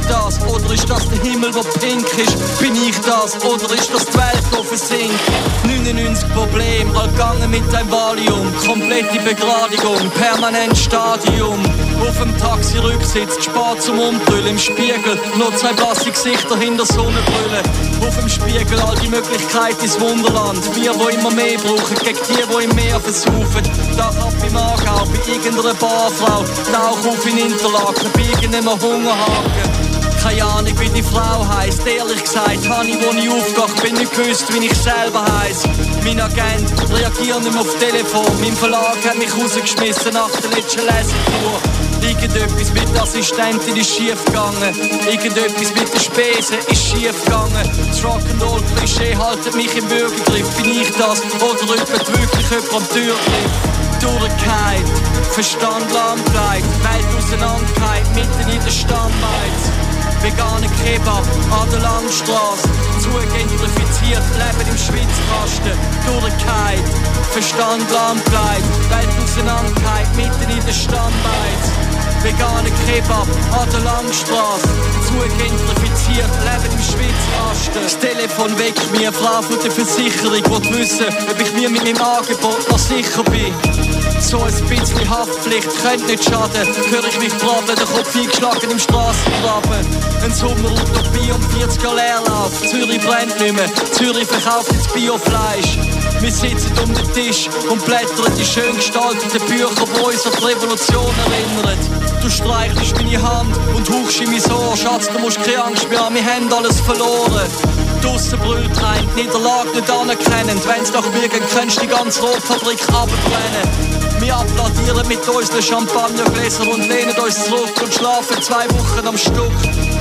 Das oder ist das der Himmel, der pink ist? Bin ich das oder ist das die Welt, die versinkt? 99 Problem, allgegangen mit deinem Valium. Komplette Begradigung, permanent Stadium. Auf dem Taxi-Rücksitz, spät zum Umbrüllen im Spiegel. Noch zwei blasse Gesichter hinter Sonnenbrille. Auf dem Spiegel all die Möglichkeiten ins Wunderland. Wir, wo immer mehr brauchen, gegen die, wo im Meer versuchen. Dach ab im Aargau, bei irgendeiner Barfrau. Tauch auf in Interlaken, bei irgendeinem Hungerhaken. Keine Ahnung, wie die Frau heisst. Ehrlich gesagt, habe wo ich aufgehe, bin nicht gewusst, wie ich selber heiß. Mein Agent reagiert nicht mehr auf Telefon. Mein Verlag hat mich rausgeschmissen nach der letzten Lesetour. Irgendetwas mit der Assistentin ist schief gegangen. Irgendetwas mit den Spesen ist schief gegangen. Das Rock'n'Roll-Klischee haltet mich im Würgegriff. Bin ich das oder jemand wirklich jemand am Türgriff? Durchgehend, Verstand lahmgelegt, Welt auseinandergehalten, mitten in der Stammbeiz. Veganer Kebab an der Langstrasse, zugentrifiziert, leben im Schwitzkasten, durchgehend, Verstand lahmgelegt, Welt auseinandergehalten, mitten in der Stammbeiz veganer Kebab an der Langstrasse. Zugentrifiziert, leben im Schwitzkasten. Das Telefon weckt mir, Frau von der Versicherung, will wissen, ob ich mir mit meinem Angebot noch sicher bin. So ein bisschen Haftpflicht könnte nicht schaden. Hör ich mich braten, der Kopf eingeschlagen im Strassengraben. Ein Sommerutopie um 40 er Leerlauf. Zürich brennt nicht mehr, Zürich verkauft jetzt Biofleisch. Wir sitzen um den Tisch und blättern die schön gestalteten Bücher, die uns an die Revolution erinnern. Du streichelst meine Hand und hauchst in mein Ohr. Schatz, du musst keine Angst mehr haben, wir haben alles verloren. Draussen brüllt ein, die Niederlage nicht anerkennend. Wenn's mir geht, könntest die ganze Rotfabrik abbrennen. Wir applaudieren mit unseren Champagnergläsern und lehnen uns zurück und schlafen zwei Wochen am Stück,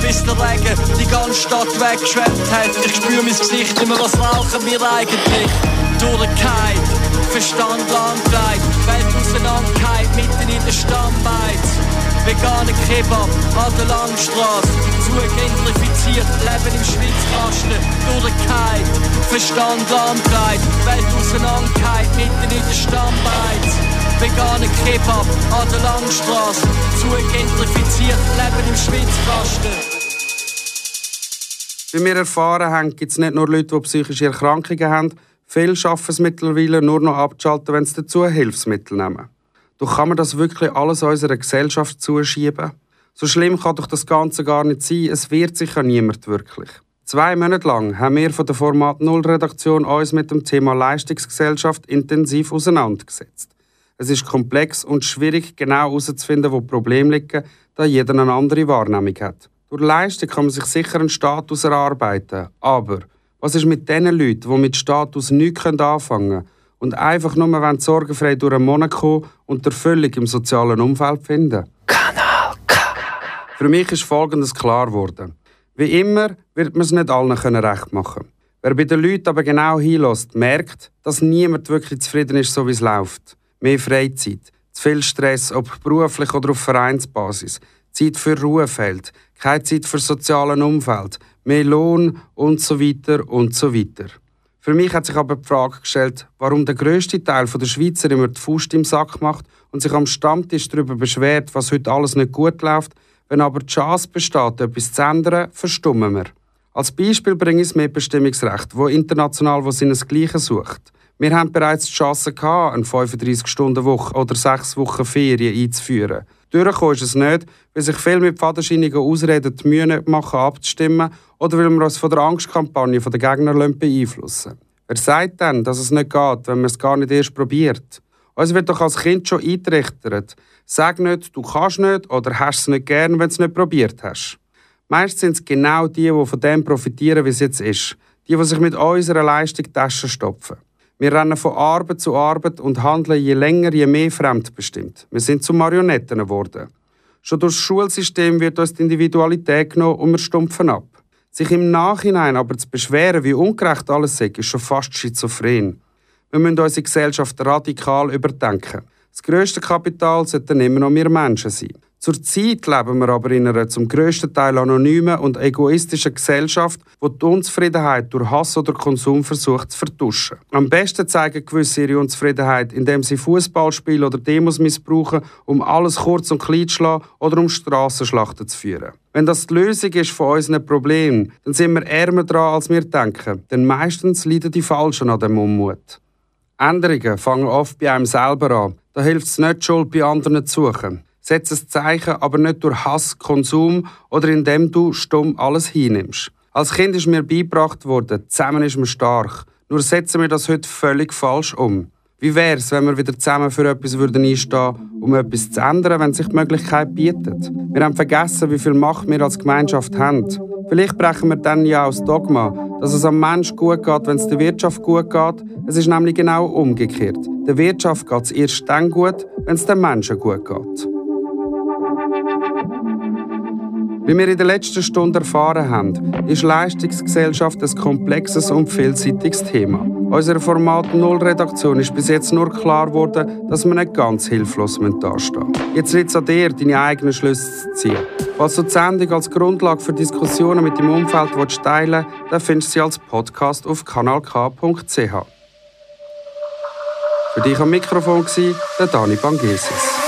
bis der Regen die ganze Stadt weggeschwemmt hat. Ich spüre mein Gesicht immer, was rauchen wir eigentlich? Durchgehend, Verstand lahmgelegt, Welt auseinandergehalten, mitten in der Stammbeiz. Veganer Kebab an der Langstrasse, zugentrifiziert, leben im Schwitzkasten, durchgehend, Verstand lahmgelegt, Welt auseinandergehalten, mitten in der Stammbeiz veganer Kebab an der Langstrasse. Zugentrifiziert, leben im Schwitzkasten. Wie wir erfahren haben, gibt es nicht nur Leute, die psychische Erkrankungen haben. Viele schaffen es mittlerweile nur noch abzuschalten, wenn sie dazu Hilfsmittel nehmen. Doch kann man das wirklich alles unserer Gesellschaft zuschieben? So schlimm kann doch das Ganze gar nicht sein. Es wird sicher niemand wirklich. Zwei Monate lang haben wir von der Format Null Redaktion uns mit dem Thema Leistungsgesellschaft intensiv auseinandergesetzt. Es ist komplex und schwierig, genau herauszufinden, wo Probleme liegen, da jeder eine andere Wahrnehmung hat. Durch Leistung kann man sich sicher einen Status erarbeiten. Aber was ist mit den Leuten, die mit Status nichts anfangen können und einfach nur sorgenfrei durch einen Monat kommen und Erfüllung im sozialen Umfeld finden? Kanal K. Für mich ist Folgendes klar geworden. Wie immer wird man es nicht allen recht machen Wer bei den Leuten aber genau hinlässt, merkt, dass niemand wirklich zufrieden ist, so wie es läuft mehr Freizeit, zu viel Stress, ob beruflich oder auf Vereinsbasis, Zeit für Ruhe fehlt, keine Zeit für sozialen Umfeld, mehr Lohn und so weiter und so weiter. Für mich hat sich aber die Frage gestellt, warum der grösste Teil der Schweizer immer die Faust im Sack macht und sich am Stammtisch darüber beschwert, was heute alles nicht gut läuft, wenn aber die Chance besteht, etwas zu ändern, verstummen wir. Als Beispiel bringe ich das Mitbestimmungsrecht, wo international wo seinesgleichen sucht. Wir haben bereits die Chance gehabt, eine 35-Stunden-Woche oder sechs Wochen Ferien einzuführen. Durchgekommen ist es nicht, weil sich viel mit fadenscheinigen Ausreden die Mühe machen, abzustimmen oder weil wir uns von der Angstkampagne der Gegner beeinflussen Wer sagt denn, dass es nicht geht, wenn man es gar nicht erst probiert? Uns wird doch als Kind schon eingerichtet. Sag nicht, du kannst nicht oder hast es nicht gern, wenn du es nicht probiert hast. Meist sind es genau die, die von dem profitieren, wie es jetzt ist. Die, die sich mit unserer Leistung Taschen stopfen. Wir rennen von Arbeit zu Arbeit und handeln je länger, je mehr fremdbestimmt. Wir sind zu Marionetten geworden. Schon durch das Schulsystem wird uns die Individualität genommen und wir stumpfen ab. Sich im Nachhinein aber zu beschweren, wie ungerecht alles ist, ist schon fast schizophren. Wir müssen unsere Gesellschaft radikal überdenken. Das grösste Kapital sollten immer noch wir Menschen sein. Zurzeit leben wir aber in einer zum grössten Teil anonymen und egoistischen Gesellschaft, wo die Unzufriedenheit durch Hass oder Konsum versucht zu vertuschen. Am besten zeigen gewisse ihre Unzufriedenheit, indem sie Fußballspiele oder Demos missbrauchen, um alles kurz und klein zu schlagen oder um Strassenschlachten zu führen. Wenn das die Lösung ist von unseren Problemen, dann sind wir ärmer dran, als wir denken. Denn meistens leiden die Falschen an dem Unmut. Änderungen fangen oft bei einem selber an. Da hilft es nicht, Schuld bei anderen zu suchen. Setz ein Zeichen, aber nicht durch Hass, Konsum oder indem du stumm alles hinnimmst. Als Kind ist mir beigebracht worden, zusammen ist man stark. Nur setzen wir das heute völlig falsch um. Wie wäre es, wenn wir wieder zusammen für etwas würden einstehen, um etwas zu ändern, wenn sich die Möglichkeit bietet? Wir haben vergessen, wie viel Macht wir als Gemeinschaft haben. Vielleicht brechen wir dann ja aus Dogma, dass es am Mensch gut geht, wenn es der Wirtschaft gut geht. Es ist nämlich genau umgekehrt. Der Wirtschaft geht es erst dann gut, wenn es den Menschen gut geht. Wie wir in der letzten Stunde erfahren haben, ist Leistungsgesellschaft ein komplexes und vielseitiges Thema. Unserer Format Null Redaktion ist bis jetzt nur klar geworden, dass wir nicht ganz hilflos dastehen müssen. Jetzt liegt es an dir, deine eigenen Schlüsse zu ziehen. Falls du die Sendung als Grundlage für Diskussionen mit dem Umfeld teilen willst, dann findest du sie als Podcast auf kanalk.ch. Für dich am Mikrofon war der Dani Bangesis.